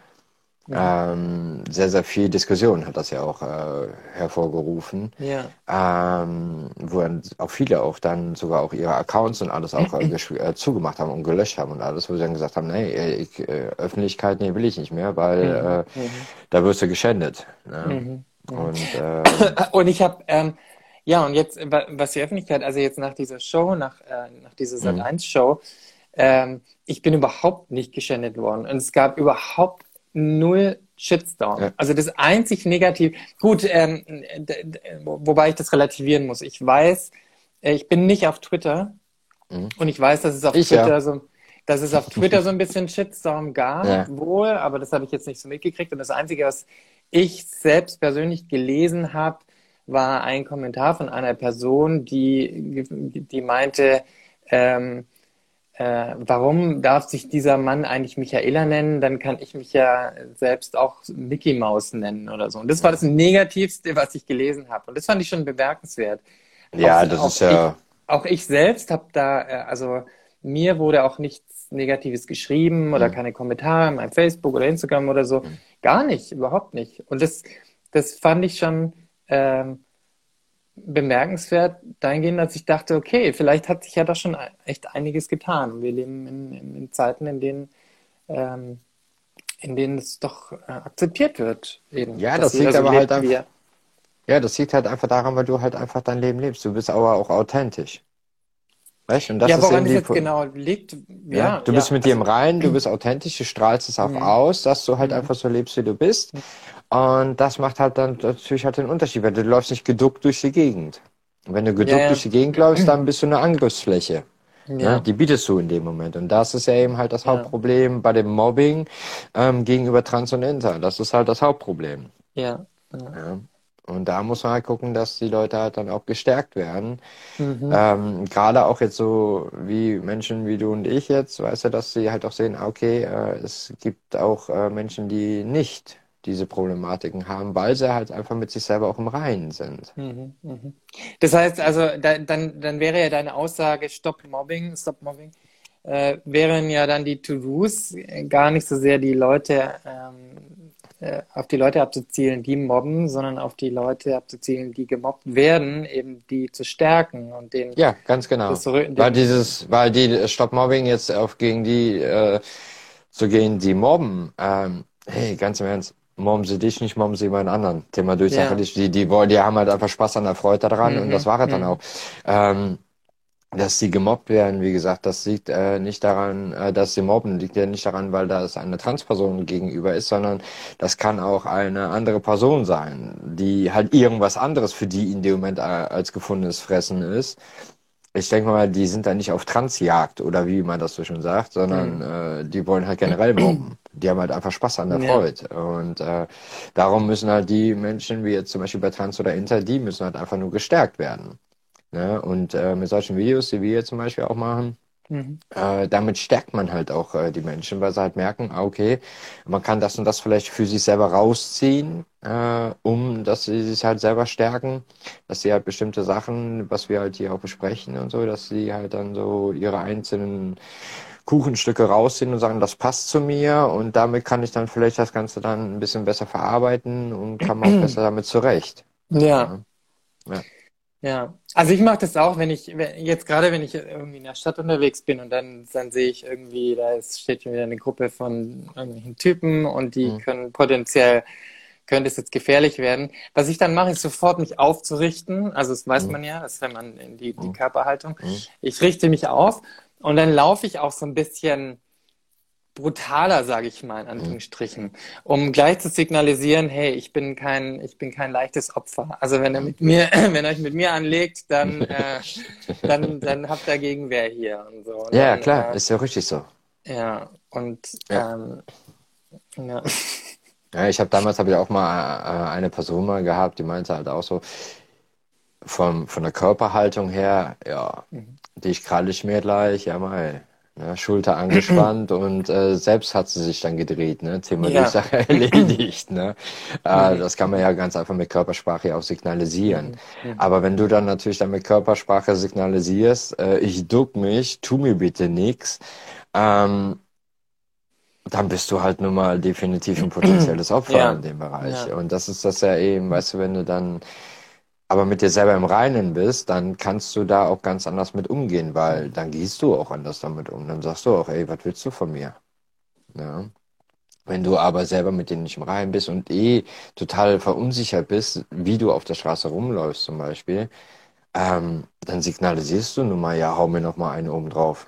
Ja. Ähm, sehr, sehr viel Diskussion hat das ja auch äh, hervorgerufen. Ja. Ähm, wo dann auch viele auch dann sogar auch ihre Accounts und alles auch äh, äh, zugemacht haben und gelöscht haben und alles, wo sie dann gesagt haben, nee, ich, äh, Öffentlichkeit, nee, will ich nicht mehr, weil mhm. Äh, mhm. da wirst du geschändet. Ne? Mhm. mhm. Und, äh, und ich habe ähm, ja, und jetzt, was die Öffentlichkeit, also jetzt nach dieser Show, nach, nach dieser Sat1-Show, mhm. Ähm, ich bin überhaupt nicht geschändet worden. Und es gab überhaupt null Shitstorm. Ja. Also das einzig negativ, gut, ähm, wobei ich das relativieren muss. Ich weiß, äh, ich bin nicht auf Twitter mhm. und ich weiß, dass es auf ich, Twitter ja. so dass es auf Twitter so ein bisschen Shitstorm gab, ja. wohl, aber das habe ich jetzt nicht so mitgekriegt. Und das Einzige, was ich selbst persönlich gelesen habe, war ein Kommentar von einer Person, die, die meinte, ähm, äh, warum darf sich dieser Mann eigentlich Michaela nennen? Dann kann ich mich ja selbst auch Mickey Mouse nennen oder so. Und das war das Negativste, was ich gelesen habe. Und das fand ich schon bemerkenswert. Ja, auch, das ist ja. Ich, auch ich selbst habe da, äh, also mir wurde auch nichts Negatives geschrieben oder mhm. keine Kommentare in meinem Facebook oder Instagram oder so. Mhm. Gar nicht, überhaupt nicht. Und das, das fand ich schon. Ähm, bemerkenswert dahingehend, dass ich dachte, okay, vielleicht hat sich ja doch schon echt einiges getan. Wir leben in, in, in Zeiten, in denen, ähm, in denen es doch äh, akzeptiert wird. Eben, ja, das liegt aber halt einfach. Ja, das liegt halt einfach daran, weil du halt einfach dein Leben lebst. Du bist aber auch authentisch. Weißt? Und das ja, woran es jetzt genau liegt. Ja, ja du bist mit also, dir im Reinen, du bist authentisch, du strahlst es auch mhm. aus, dass du halt mhm. einfach so lebst, wie du bist. Und das macht halt dann natürlich halt den Unterschied, weil du läufst nicht geduckt durch die Gegend. wenn du geduckt ja, ja. durch die Gegend läufst, dann bist du eine Angriffsfläche. Ja. Ne? Die bietest du in dem Moment. Und das ist ja eben halt das Hauptproblem bei dem Mobbing ähm, gegenüber Trans und Inter. Das ist halt das Hauptproblem. Ja. ja. Und da muss man halt gucken, dass die Leute halt dann auch gestärkt werden. Mhm. Ähm, Gerade auch jetzt so wie Menschen wie du und ich jetzt, weißt du, dass sie halt auch sehen, ah, okay, äh, es gibt auch äh, Menschen, die nicht diese Problematiken haben, weil sie halt einfach mit sich selber auch im Reinen sind. Mhm, mh. Das heißt also, da, dann, dann wäre ja deine Aussage Stop Mobbing, Stop Mobbing, äh, wären ja dann die To-Dos gar nicht so sehr die Leute ähm, äh, auf die Leute abzuzielen, die mobben, sondern auf die Leute abzuzielen, die gemobbt werden, eben die zu stärken und den. Ja, ganz genau. Das, weil dieses, weil die Stop Mobbing jetzt auf gegen die äh, zu gehen, die mobben. Ähm, hey, ganz im Ernst, mobben sie dich nicht, mobben sie jemand anderen. Thema durch ja. die, die, die, die haben halt einfach Spaß an der Freude daran mhm. und das war es mhm. dann auch. Ähm, dass sie gemobbt werden, wie gesagt, das liegt äh, nicht daran, äh, dass sie mobben, liegt ja nicht daran, weil das eine Transperson gegenüber ist, sondern das kann auch eine andere Person sein, die halt irgendwas anderes für die in dem Moment äh, als gefundenes Fressen ist. Ich denke mal, die sind da nicht auf Transjagd oder wie man das so schon sagt, sondern mhm. äh, die wollen halt generell mobben. Die haben halt einfach Spaß an der ja. Freude. Und äh, darum müssen halt die Menschen, wie jetzt zum Beispiel bei Trans oder Inter, die müssen halt einfach nur gestärkt werden. Ne? Und äh, mit solchen Videos, die wir hier zum Beispiel auch machen, mhm. äh, damit stärkt man halt auch äh, die Menschen, weil sie halt merken, ah, okay, man kann das und das vielleicht für sich selber rausziehen, äh, um dass sie sich halt selber stärken, dass sie halt bestimmte Sachen, was wir halt hier auch besprechen und so, dass sie halt dann so ihre einzelnen Kuchenstücke rausziehen und sagen, das passt zu mir und damit kann ich dann vielleicht das Ganze dann ein bisschen besser verarbeiten und kann auch besser damit zurecht. Ja. ja. Ja, also ich mache das auch, wenn ich, jetzt gerade wenn ich irgendwie in der Stadt unterwegs bin und dann, dann sehe ich irgendwie, da ist, steht schon wieder eine Gruppe von irgendwelchen Typen und die mhm. können potenziell, könnte es jetzt gefährlich werden. Was ich dann mache, ist sofort mich aufzurichten. Also das weiß mhm. man ja, das ist, wenn man in die, die mhm. Körperhaltung. Mhm. Ich richte mich auf und dann laufe ich auch so ein bisschen brutaler, sage ich mal in mhm. Anführungsstrichen, um gleich zu signalisieren, hey, ich bin kein, ich bin kein leichtes Opfer. Also wenn er mit mir, wenn er euch mit mir anlegt, dann, äh, dann, dann habt ihr Gegenwehr hier und so. Und ja, dann, klar, äh, ist ja richtig so. Ja, und ja. Ähm, ja. ja ich habe damals habe ich auch mal äh, eine Person mal gehabt, die meinte halt auch so, vom, von der Körperhaltung her, ja, mhm. dich kralle ich mir gleich, ja mal, Ne, Schulter angespannt und äh, selbst hat sie sich dann gedreht, ne? Thema ja. Sache erledigt. Ne? äh, das kann man ja ganz einfach mit Körpersprache auch signalisieren. Mhm. Aber wenn du dann natürlich dann mit Körpersprache signalisierst, äh, ich duck mich, tu mir bitte nix, ähm, dann bist du halt nun mal definitiv ein potenzielles Opfer ja. in dem Bereich. Ja. Und das ist das ja eben, weißt du, wenn du dann aber mit dir selber im Reinen bist, dann kannst du da auch ganz anders mit umgehen, weil dann gehst du auch anders damit um. Dann sagst du auch, ey, was willst du von mir? Ja. Wenn du aber selber mit denen nicht im Reinen bist und eh total verunsichert bist, wie du auf der Straße rumläufst zum Beispiel, ähm, dann signalisierst du nun mal, ja, hau mir noch mal eine oben drauf.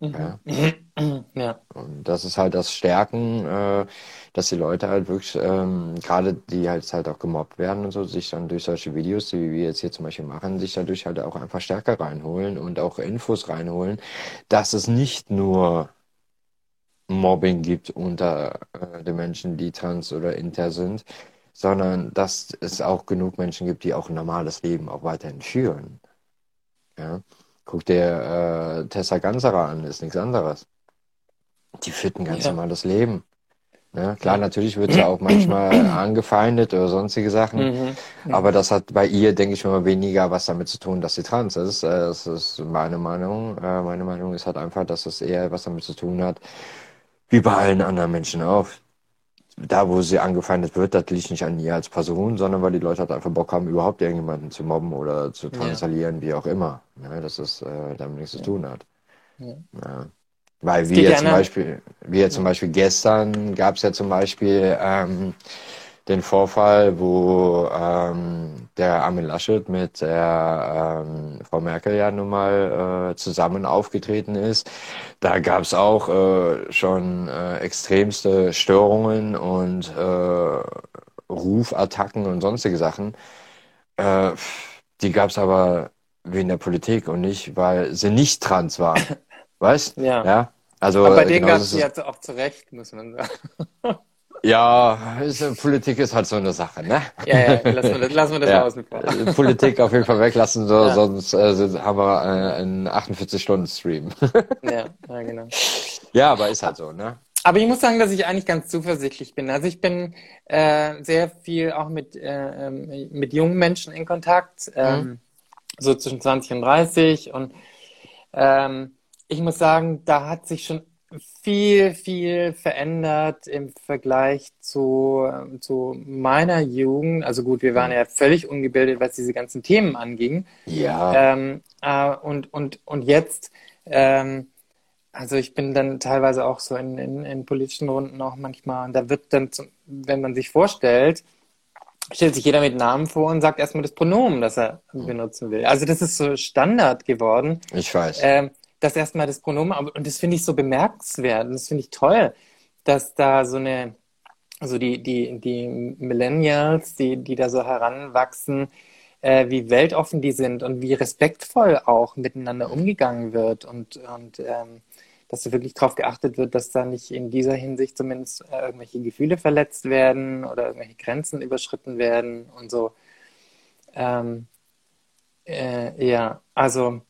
Mhm. Ja. ja. Und das ist halt das Stärken, äh, dass die Leute halt wirklich, ähm, gerade die halt halt auch gemobbt werden und so, sich dann durch solche Videos, die wir jetzt hier zum Beispiel machen, sich dadurch halt auch einfach stärker reinholen und auch Infos reinholen, dass es nicht nur Mobbing gibt unter äh, den Menschen, die trans oder inter sind, sondern dass es auch genug Menschen gibt, die auch ein normales Leben auch weiterhin führen. Ja. Guck dir äh, Tessa Ganserer an, ist nichts anderes. Die führt ein ganz ja. normales Leben. Ja, klar, natürlich wird sie auch manchmal angefeindet oder sonstige Sachen, mhm. aber das hat bei ihr, denke ich mal, weniger was damit zu tun, dass sie trans ist. Äh, das ist meine Meinung. Äh, meine Meinung ist halt einfach, dass es eher was damit zu tun hat, wie bei allen anderen Menschen auch da, wo sie angefeindet wird, das liegt nicht an ihr als Person, sondern weil die Leute halt einfach Bock haben, überhaupt irgendjemanden zu mobben oder zu transalieren, ja. wie auch immer. Ja, dass es äh, damit nichts ja. zu tun hat. Ja. Weil wir zum Beispiel, wir zum Beispiel gestern gab es ja zum Beispiel ähm, den Vorfall, wo ähm, der Armin Laschet mit der ähm, Frau Merkel ja nun mal äh, zusammen aufgetreten ist. Da gab es auch äh, schon äh, extremste Störungen und äh, Rufattacken und sonstige Sachen. Äh, die gab es aber wegen der Politik und nicht, weil sie nicht trans waren. Weißt? Ja. Ja. Also Aber bei denen genau gab es jetzt auch zurecht, muss man sagen. ja, ist, Politik ist halt so eine Sache, ne? Ja, ja, lassen wir das, lassen wir das Ja. mal außen vor. Äh, Politik auf jeden Fall weglassen, so, Ja. sonst äh, haben wir äh, einen 48-Stunden-Stream. Ja, ja, genau. ja, aber ist halt so, ne? Aber ich muss sagen, dass ich eigentlich ganz zuversichtlich bin. Also ich bin äh, sehr viel auch mit, äh, ähm, mit jungen Menschen in Kontakt, ähm, so zwischen 20 und 30. Und ähm, ich muss sagen, da hat sich schon viel, viel verändert im Vergleich zu, ähm, zu meiner Jugend. Also gut, wir waren ja völlig ungebildet, was diese ganzen Themen anging. Ja, Ähm, äh, und, und, und jetzt, ähm, also ich bin dann teilweise auch so in, in, in politischen Runden auch manchmal, und da wird dann, zum, wenn man sich vorstellt, stellt sich jeder mit Namen vor und sagt erstmal das Pronomen, das er benutzen will. Also das ist so Standard geworden, ich weiß. ähm, dass erstmal das Pronomen, und das finde ich so bemerkenswert, und das finde ich toll, dass da so eine, also die, die, die Millennials, die, die da so heranwachsen, äh, wie weltoffen die sind und wie respektvoll auch miteinander umgegangen wird und, und ähm, dass da wirklich darauf geachtet wird, dass da nicht in dieser Hinsicht zumindest äh, irgendwelche Gefühle verletzt werden oder irgendwelche Grenzen überschritten werden und so. Ähm, äh, ja, also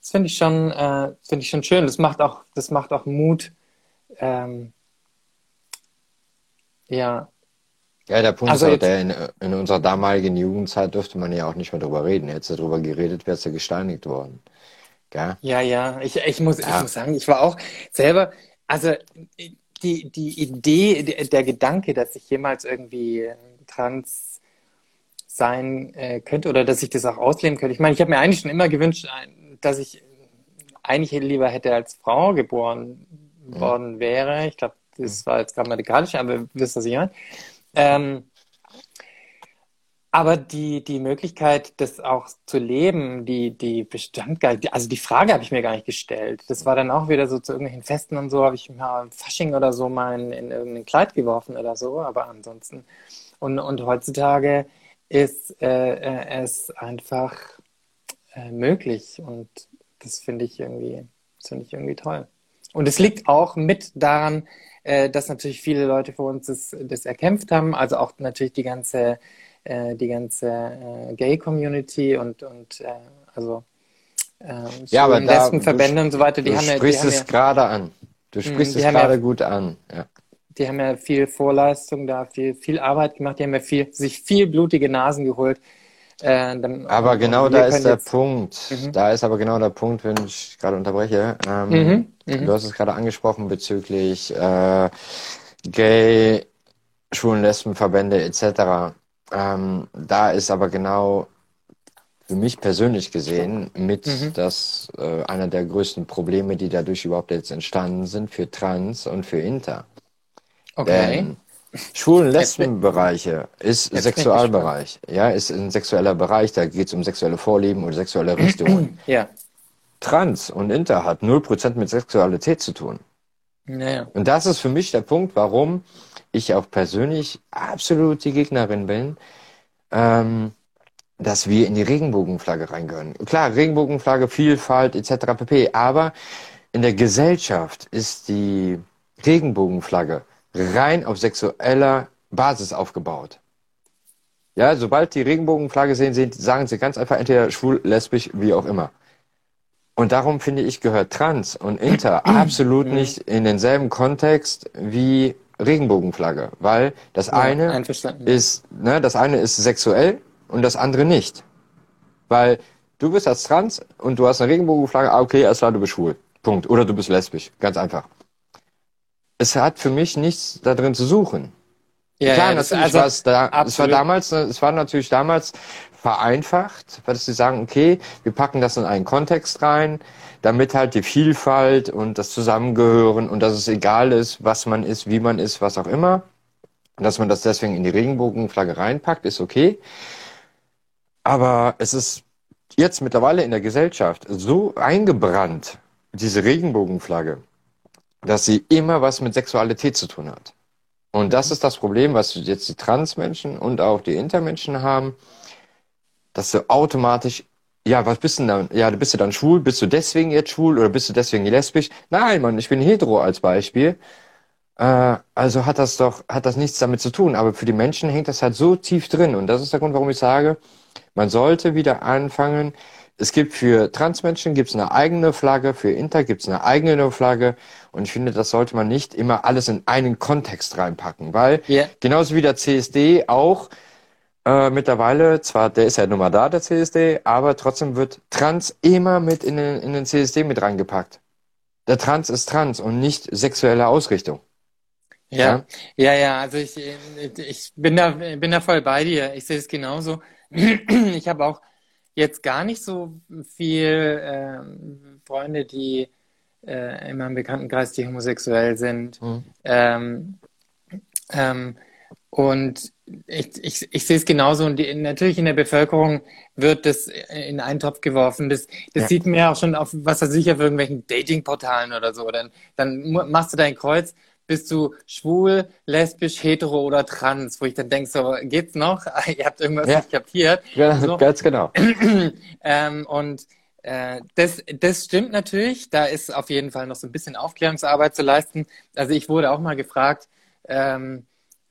das finde ich schon, äh, finde ich schon schön. Das macht auch, das macht auch Mut. Ähm, ja, Ja, der Punkt Also ist auch jetzt- der, in, in unserer damaligen Jugendzeit dürfte man ja auch nicht mehr drüber reden. Hättest du darüber geredet, wärst du gesteinigt worden. Gell? Ja, ja, ich, ich muss, ich Ja. muss sagen, ich war auch selber, also die, die Idee, der, Gedanke, dass ich jemals irgendwie trans sein äh, könnte oder dass ich das auch ausleben könnte. Ich meine, ich habe mir eigentlich schon immer gewünscht, ein- dass ich eigentlich lieber hätte als Frau geboren worden wäre. Ich glaube, das war jetzt grammatikalisch, aber ihr wisst, was ich meine. Ähm, aber die, die Möglichkeit, das auch zu leben, die, die bestand gar nicht. Also die Frage habe ich mir gar nicht gestellt. Das war dann auch wieder so zu irgendwelchen Festen und so, habe ich mal Fasching oder so mal in, in irgendein Kleid geworfen oder so, aber ansonsten. Und, und heutzutage ist äh, äh, es einfach äh, möglich und das finde ich irgendwie, finde ich irgendwie toll. Und es liegt auch mit daran, äh, dass natürlich viele Leute vor uns das, das erkämpft haben, also auch natürlich die ganze, äh, die ganze äh, Gay-Community und, und äh, also äh, Ja, aber Lesbenverbände und so weiter, die du haben ja, die sprichst es ja, gerade an. Du sprichst die es haben ja- gerade gut an. Ja. die haben ja viel Vorleistung da, viel, viel Arbeit gemacht, die haben ja viel, sich viel blutige Nasen geholt. Äh, dann, Aber und genau da ist der jetzt- Punkt. Mhm. Da ist aber genau der Punkt, wenn ich gerade unterbreche. Ähm, Mhm, mhm. Du hast es gerade angesprochen bezüglich äh, Gay, Schwulen, Lesbenverbände etc. Ähm, da ist aber genau für mich persönlich gesehen mit Mhm. das äh, einer der größten Probleme, die dadurch überhaupt jetzt entstanden sind für Trans und für Inter. Okay. Denn Schwulen, Lesbenbereiche ist Jetzt Sexualbereich. Ja, ist ein sexueller Bereich, da geht es um sexuelle Vorlieben und sexuelle Richtungen. Ja. Trans und Inter hat 0% mit Sexualität zu tun. Naja. Und das ist für mich der Punkt, warum ich auch persönlich absolut die Gegnerin bin, ähm, dass wir in die Regenbogenflagge reingehören. Klar, Regenbogenflagge, Vielfalt etc. pp. Aber in der Gesellschaft ist die Regenbogenflagge rein auf sexueller Basis aufgebaut. Ja, sobald die Regenbogenflagge sehen, sehen, sagen sie ganz einfach entweder schwul, lesbisch, wie auch immer. Und darum finde ich, gehört Trans und Inter absolut nicht in denselben Kontext wie Regenbogenflagge, weil das Ja, eine ist, ne, das eine ist sexuell und das andere nicht. Weil du bist als Trans und du hast eine Regenbogenflagge, ah, okay, alles klar, du bist schwul. Punkt. Oder du bist lesbisch. Ganz einfach. Es hat für mich nichts da drin zu suchen. Ja, Klar, ja, das- also war es da, es war damals, es war natürlich damals vereinfacht, weil sie sagen, okay, wir packen das in einen Kontext rein, damit halt die Vielfalt und das Zusammengehören und dass es egal ist, was man ist, wie man ist, was auch immer. Und dass man das deswegen in die Regenbogenflagge reinpackt, ist okay. Aber es ist jetzt mittlerweile in der Gesellschaft so eingebrannt, diese Regenbogenflagge, dass sie immer was mit Sexualität zu tun hat. Und das ist das Problem, was jetzt die Transmenschen und auch die Intermenschen haben. dass du automatisch, ja, was bist du denn dann? Ja, bist du dann schwul? Bist du deswegen jetzt schwul oder bist du deswegen lesbisch? Nein, Mann, ich bin hetero als Beispiel. Äh, also hat das doch, hat das nichts damit zu tun. Aber für die Menschen hängt das halt so tief drin. Und das ist der Grund, warum ich sage, man sollte wieder anfangen. Es gibt für Transmenschen gibt's eine eigene Flagge, für Inter gibt's eine eigene Flagge. Und ich finde, das sollte man nicht immer alles in einen Kontext reinpacken, weil Ja. genauso wie der CSD auch äh, mittlerweile, zwar der ist ja nun mal da, der CSD, aber trotzdem wird Trans immer mit in den, in den CSD mit reingepackt. Der Trans ist Trans und nicht sexuelle Ausrichtung. Ja, ja, ja, also ich, ich bin da, bin da voll bei dir. Ich sehe es genauso. Ich habe auch jetzt gar nicht so viel ähm, Freunde, die äh, in meinem Bekanntenkreis, die homosexuell sind. Mhm. Ähm, ähm, und ich, ich, ich sehe es genauso. Und die, natürlich in der Bevölkerung wird das in einen Topf geworfen. Das, das Ja. sieht man ja auch schon auf, was weiß ich, auf irgendwelchen Datingportalen oder so. Dann, dann machst du dein Kreuz, bist du schwul, lesbisch, hetero oder trans, wo ich dann denke, so, geht's noch? Ihr habt irgendwas Ja. nicht kapiert. Ja, So. ganz genau. ähm, und äh, das, das stimmt natürlich. Da ist auf jeden Fall noch so ein bisschen Aufklärungsarbeit zu leisten. Also ich wurde auch mal gefragt, ähm,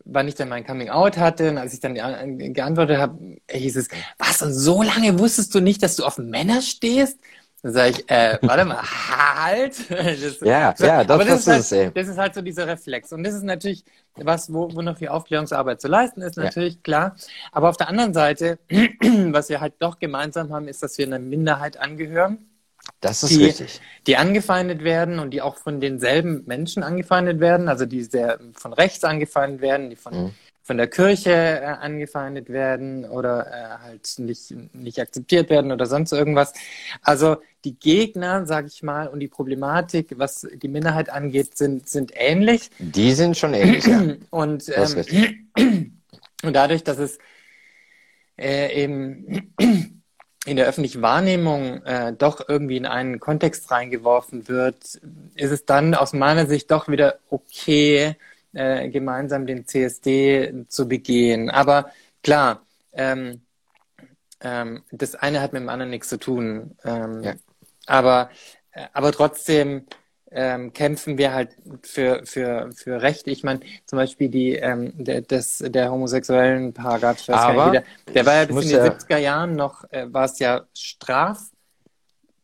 wann ich dann mein Coming Out hatte. Und als ich dann ge- geantwortet habe, hieß es, was, und so lange wusstest du nicht, dass du auf Männer stehst? Dann sage ich, äh, warte mal, halt. Das, Ja, ja, das- das ist halt, eben. das ist halt so dieser Reflex. Und das ist natürlich was, wo, wo noch viel Aufklärungsarbeit zu leisten ist, Ja. natürlich klar. Aber auf der anderen Seite, was wir halt doch gemeinsam haben, ist, dass wir einer Minderheit angehören, Das ist Die- richtig. die angefeindet werden und die auch von denselben Menschen angefeindet werden, also die sehr von rechts angefeindet werden, die von, Mhm. Von der Kirche äh, angefeindet werden oder äh, halt nicht, nicht akzeptiert werden oder sonst irgendwas. Also die Gegner, sage ich mal, und die Problematik, was die Minderheit angeht, sind, sind ähnlich. Die sind schon ähnlich, ja. Und, ähm, und dadurch, dass es äh, eben in der öffentlichen Wahrnehmung äh, doch irgendwie in einen Kontext reingeworfen wird, ist es dann aus meiner Sicht doch wieder okay, äh, gemeinsam den CSD zu begehen. Aber klar, ähm, ähm, das eine hat mit dem anderen nichts zu tun. Ähm, Ja. Aber, äh, aber trotzdem ähm, kämpfen wir halt für, für, für Rechte. Ich meine, zum Beispiel die, ähm, der, des, der homosexuellen Paragraph, der, war ja bis in den ja- 70er Jahren noch, äh, war es ja strafbar,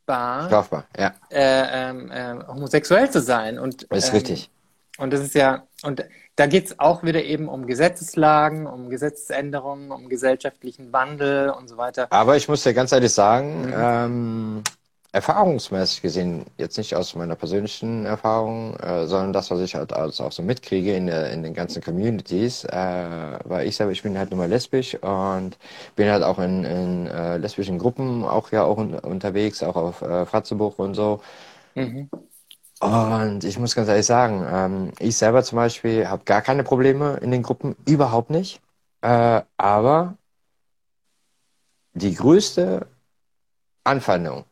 Strafbar, ja. äh, ähm, äh, homosexuell zu sein. Und, Ist ähm, richtig. Und das ist ja, und da geht es auch wieder eben um Gesetzeslagen, um Gesetzesänderungen, um gesellschaftlichen Wandel und so weiter. Aber ich muss dir ganz ehrlich sagen, Mhm. ähm, erfahrungsmäßig gesehen, jetzt nicht aus meiner persönlichen Erfahrung, äh, sondern das, was ich halt als auch so mitkriege in, der, in den ganzen Communities, äh, weil ich selber, ich bin halt nun mal lesbisch und bin halt auch in, in äh, lesbischen Gruppen auch ja auch un unterwegs, auch auf äh, Fratzebuch und so. Mhm. Und ich muss ganz ehrlich sagen, ähm, ich selber zum Beispiel habe gar keine Probleme in den Gruppen, überhaupt nicht. Äh, aber die größte Anfeindung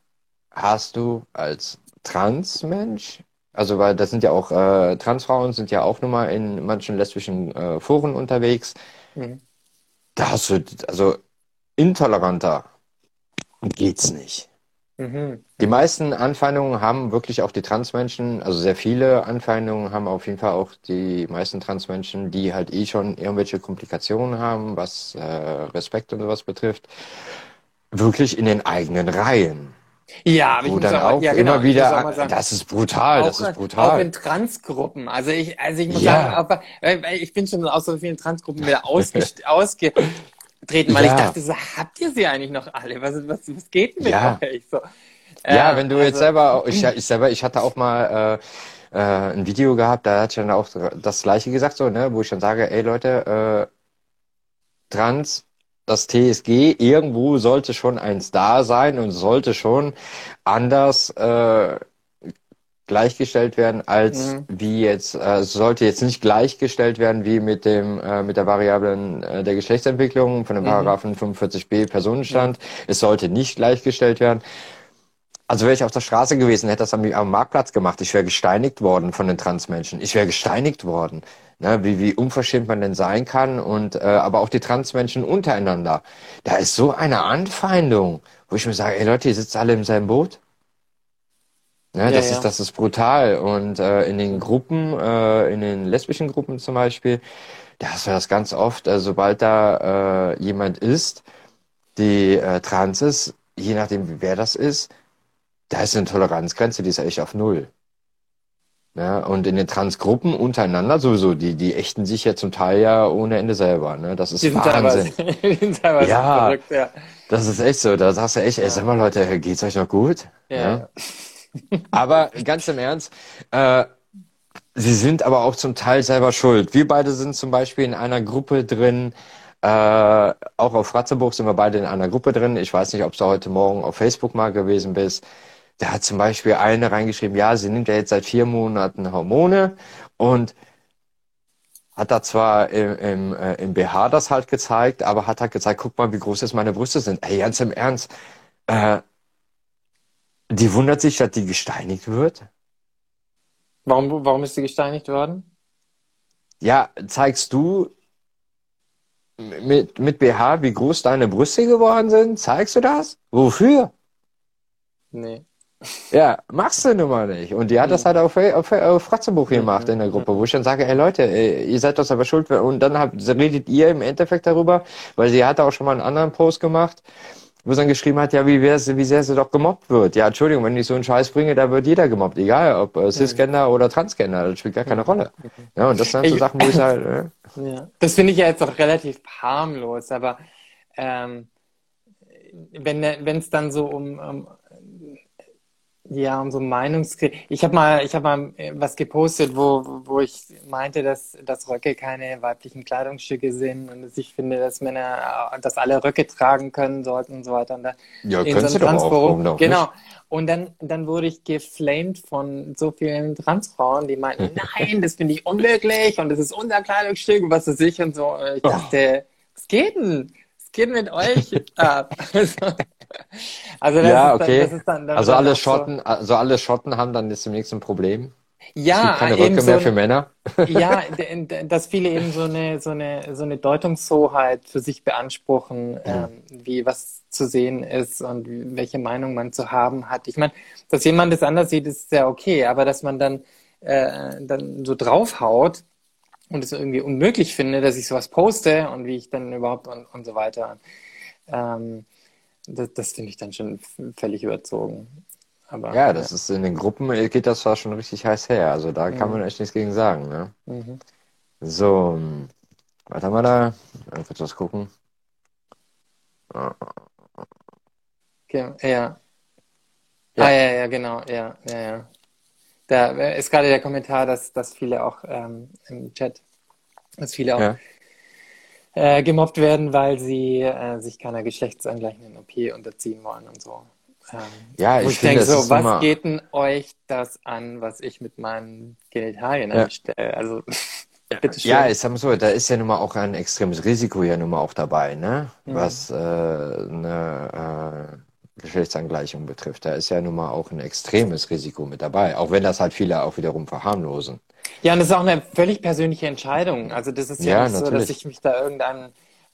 hast du als Transmensch, also weil das sind ja auch äh, Transfrauen sind ja auch nun mal in manchen lesbischen äh, Foren unterwegs. Mhm. Da hast du, also intoleranter geht's nicht. Mhm. Die meisten Anfeindungen haben wirklich auch die Transmenschen, also sehr viele Anfeindungen haben auf jeden Fall auch die meisten Transmenschen, die halt eh schon irgendwelche Komplikationen haben, was äh, Respekt und sowas betrifft, wirklich in den eigenen Reihen. Ja, aber ich Wo muss dann auch, auch ja, genau, immer ich muss auch wieder, mal sagen, das ist brutal, das auch, ist auch brutal. in Transgruppen. Also ich, also ich muss Ja. sagen, ich bin schon aus so vielen Transgruppen wieder ausgest- ausgetreten, weil Ja. ich dachte so, habt ihr sie eigentlich noch alle? Was, was, was geht denn mit Ja. euch? So, Ja, äh, wenn du jetzt also- selber, ich, ich selber, ich hatte auch mal äh, äh, ein Video gehabt, da hat ich dann auch das Gleiche gesagt, so, ne, wo ich dann sage, ey Leute, äh, Trans, das TSG, irgendwo sollte schon eins da sein und sollte schon anders äh, gleichgestellt werden als Mhm. wie jetzt, äh, es sollte jetzt nicht gleichgestellt werden wie mit dem äh, mit der Variablen äh, der Geschlechtsentwicklung von dem Mhm. Paragraphen 45b Personenstand. Es sollte nicht gleichgestellt werden. Also wäre ich auf der Straße gewesen, hätte das am, am Marktplatz gemacht. Ich wäre gesteinigt worden von den Transmenschen. Ich wäre gesteinigt worden. Ne, wie, wie unverschämt man denn sein kann und äh, aber auch die Transmenschen untereinander. Da ist so eine Anfeindung, wo ich mir sage, ey Leute, ihr sitzt alle im selben Boot. Ne, ja, das ja. ist das ist brutal und äh, in den Gruppen, äh, in den lesbischen Gruppen zum Beispiel, da hast du das ganz oft, äh, sobald da äh, jemand ist, die äh, trans ist, je nachdem wer das ist, da ist eine Toleranzgrenze, die ist echt auf null. Ja, und in den Transgruppen untereinander sowieso, die, die ächten sich ja zum Teil ja ohne Ende selber. Ne? Das ist die Wahnsinn. Teilweise, ja, verrückt, ja, das ist echt so. Da sagst du echt, ey, sag mal Leute, geht's euch noch gut? Ja. ja? Aber ganz im Ernst, äh, sie sind aber auch zum Teil selber schuld. Wir beide sind zum Beispiel in einer Gruppe drin, äh, auch auf Ratzeburg sind wir beide in einer Gruppe drin. Ich weiß nicht, ob du heute Morgen auf Facebook mal gewesen bist. Da hat zum Beispiel eine reingeschrieben, ja, sie nimmt ja jetzt seit vier Monaten Hormone und hat da zwar im, im, äh, im BH das halt gezeigt, aber hat halt gezeigt, guck mal, wie groß jetzt meine Brüste sind. Ey, ganz im Ernst, äh, die wundert sich, dass die gesteinigt wird. Warum, warum ist sie gesteinigt worden? Ja, zeigst du mit, mit BH, wie groß deine Brüste geworden sind? Zeigst du das? Wofür? Nee. Ja, machst du nun mal nicht. Und die hat das halt auf, auf, auf Fratzenbuch gemacht in der Gruppe, wo ich dann sage, ey Leute, ihr seid doch selber schuld. Und dann habt, redet ihr im Endeffekt darüber, weil sie hatte auch schon mal einen anderen Post gemacht, wo sie dann geschrieben hat, ja, wie, wär's, wie sehr sie doch gemobbt wird. Ja, Entschuldigung, wenn ich so einen Scheiß bringe, da wird jeder gemobbt, egal ob äh, Cisgender oder Transgender, das spielt gar keine Rolle. Ja, und das sind so Sachen, wo ich halt... Äh, ja. Das finde ich ja jetzt auch relativ harmlos, aber ähm, wenn es dann so um, um ja, um so Meinungskrieg. Ich habe mal, ich habe mal äh, was gepostet, wo, wo ich meinte, dass, dass Röcke keine weiblichen Kleidungsstücke sind und dass ich finde, dass Männer, äh, dass alle Röcke tragen können sollten und so weiter. Und da, ja, können so doch auch, Genau. Nicht? Und dann, dann wurde ich geflamed von so vielen Transfrauen, die meinten, nein, das finde ich unmöglich und das ist unser Kleidungsstück, was weiß ich und so. Und ich oh. dachte, oh. was geht denn? Was geht mit euch ab? Also das ja, okay. Dann, dann, dann also alle Schotten, so. also alle Schotten haben dann jetzt demnächst ein Problem. Ja, es gibt keine Röcke so mehr für Männer. Ja, dass viele eben so eine, so eine, so eine Deutungshoheit für sich beanspruchen, ja. ähm, wie was zu sehen ist und welche Meinung man zu haben hat. Ich meine, dass jemand das anders sieht, ist ja okay, aber dass man dann, äh, dann so draufhaut und es irgendwie unmöglich finde, dass ich sowas poste und wie ich dann überhaupt und, und so weiter. Ähm, das, das finde ich dann schon völlig überzogen. Aber, ja, das ja. ist in den Gruppen geht das zwar schon richtig heiß her. Also da kann mhm. man echt nichts gegen sagen. Ne? Mhm. So, was haben wir da? Mal kurz was gucken. Okay, ja. ja. Ah, ja, ja, genau, ja, ja, ja. Da ist gerade der Kommentar, dass, dass viele auch ähm, im Chat, dass viele auch ja äh, gemobbt werden, weil sie äh, sich keiner geschlechtsangleichenden OP unterziehen wollen und so. Ähm, ja, ich, ich denke so, was immer... geht denn euch das an, was ich mit meinen Genitalien ja. anstelle? Also. Ja, ich sag mal so, da ist ja nun mal auch ein extremes Risiko ja nun mal auch dabei, ne? Mhm. Was äh, eine äh, Geschlechtsangleichung betrifft. Da ist ja nun mal auch ein extremes Risiko mit dabei, auch wenn das halt viele auch wiederum verharmlosen. Ja, und das ist auch eine völlig persönliche Entscheidung. Also das ist ja, ja nicht natürlich. so, dass ich mich da irgendeinem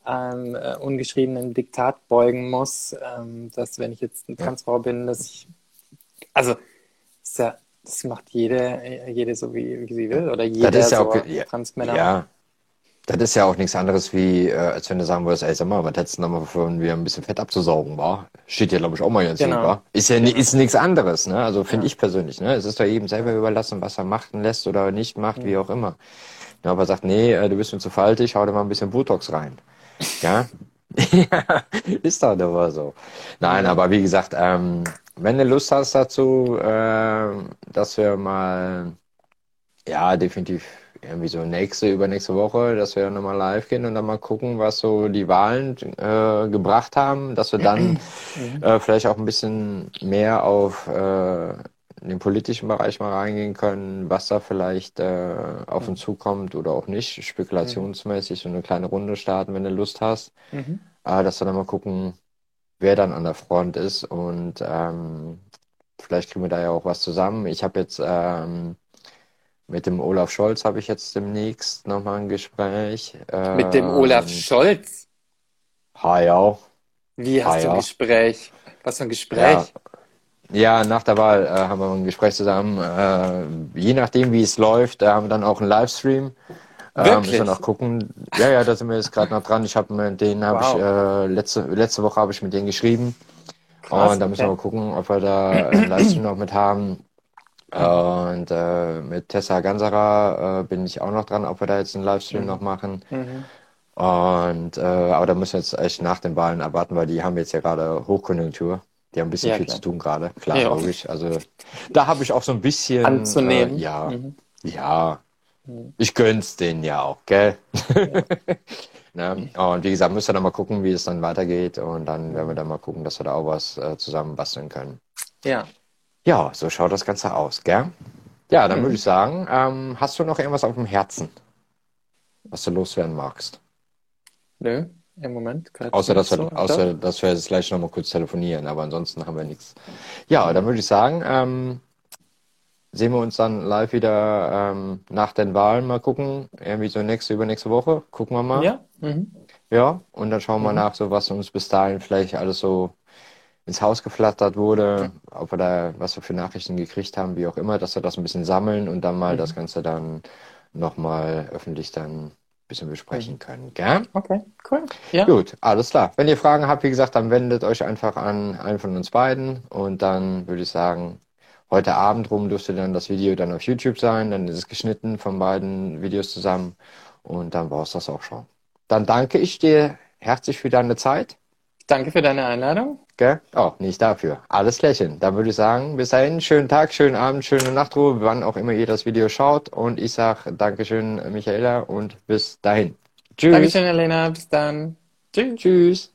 ähm, äh, ungeschriebenen Diktat beugen muss, ähm, dass wenn ich jetzt eine Transfrau bin, dass ich also das, ja, das macht jede, jede so wie, wie sie will oder jeder das ist ja auch, so ja, Transmänner. Ja, das ist ja auch nichts anderes wie, äh, als wenn du sagen würdest, ey, sag mal, was hättest du noch mal von wir ein bisschen Fett abzusaugen, war? Steht ja, glaube ich, auch mal jetzt genau. Ist ja genau. ist nichts anderes, ne? Also finde ja. ich persönlich, ne? Es ist doch eben selber überlassen, was er machen lässt oder nicht macht, mhm. wie auch immer. Ja, aber sagt, nee, äh, du bist mir zu faltig, hau dir mal ein bisschen Botox rein. Ja? ja, ist doch aber so. Nein, ja. aber wie gesagt, ähm, wenn du Lust hast dazu, äh, dass wir mal, ja, definitiv irgendwie so nächste, übernächste Woche, dass wir nochmal live gehen und dann mal gucken, was so die Wahlen äh, gebracht haben, dass wir dann äh, vielleicht auch ein bisschen mehr auf äh, den politischen Bereich mal reingehen können, was da vielleicht äh, auf uns zukommt oder auch nicht, spekulationsmäßig so eine kleine Runde starten, wenn du Lust hast, mhm. äh, dass wir dann mal gucken, wer dann an der Front ist und ähm, vielleicht kriegen wir da ja auch was zusammen. Ich habe jetzt ähm, mit dem Olaf Scholz habe ich jetzt demnächst nochmal ein Gespräch. Mit dem Olaf Ähm, Scholz? ha, ja. Wie hast du ein ja. Gespräch? Was für ein Gespräch? Ja, nach der Wahl äh, haben wir ein Gespräch zusammen. Äh, je nachdem, wie es läuft, äh, haben wir dann auch einen Livestream. Äh, Wirklich? müssen wir noch gucken. Ja, ja, da sind wir jetzt gerade noch dran. Ich habe mit denen habe Wow. ich äh, letzte letzte Woche habe ich mit denen geschrieben. Krass, und da müssen wir okay. mal gucken, ob wir da einen Livestream noch mit haben. Und äh, mit Tessa Ganserer äh, bin ich auch noch dran, ob wir da jetzt einen Livestream noch machen. Mhm. Und äh, aber da müssen wir jetzt echt nach den Wahlen abwarten, weil die haben jetzt ja gerade Hochkonjunktur. Die haben ein bisschen Ja, viel klar. zu tun gerade, klar, Ja. logisch. Also da habe ich auch so ein bisschen Anzunehmen. Äh, ja, Mhm. ja. Ich gönn's denen ja auch, gell? Ne? Und wie gesagt, müssen wir dann mal gucken, wie es dann weitergeht. Und dann werden wir dann mal gucken, dass wir da auch was äh, zusammen basteln können. Ja. Ja, so schaut das Ganze aus, gell? Ja, dann Mhm. würde ich sagen, ähm, hast du noch irgendwas auf dem Herzen, was du loswerden magst? Nö, im Moment. Außer, dass nicht wir, so. außer, dass wir jetzt gleich nochmal kurz telefonieren, aber ansonsten haben wir nichts. Ja, dann würde ich sagen, ähm, sehen wir uns dann live wieder ähm, nach den Wahlen mal gucken. Irgendwie so nächste, übernächste Woche. Gucken wir mal. Ja. Mhm. Ja, und dann schauen wir Mhm. nach, so was uns bis dahin vielleicht alles so ins Haus geflattert wurde, ob wir da was wir für Nachrichten gekriegt haben, wie auch immer, dass wir das ein bisschen sammeln und dann mal Mhm. das Ganze dann nochmal öffentlich dann ein bisschen besprechen können, gell? Okay, cool. Ja. Gut, alles klar. Wenn ihr Fragen habt, wie gesagt, dann wendet euch einfach an einen von uns beiden und dann würde ich sagen, heute Abend rum dürfte dann das Video dann auf YouTube sein, dann ist es geschnitten von beiden Videos zusammen und dann war es das auch schon. Dann danke ich dir herzlich für deine Zeit. Danke für deine Einladung. Gell? Oh, nicht dafür. Alles lächeln. Dann würde ich sagen, bis dahin, schönen Tag, schönen Abend, schöne Nachtruhe, wann auch immer ihr das Video schaut. Und ich sage Dankeschön, Michaela, und bis dahin. Tschüss. Dankeschön, Elena. Bis dann. Tschüss. Tschüss.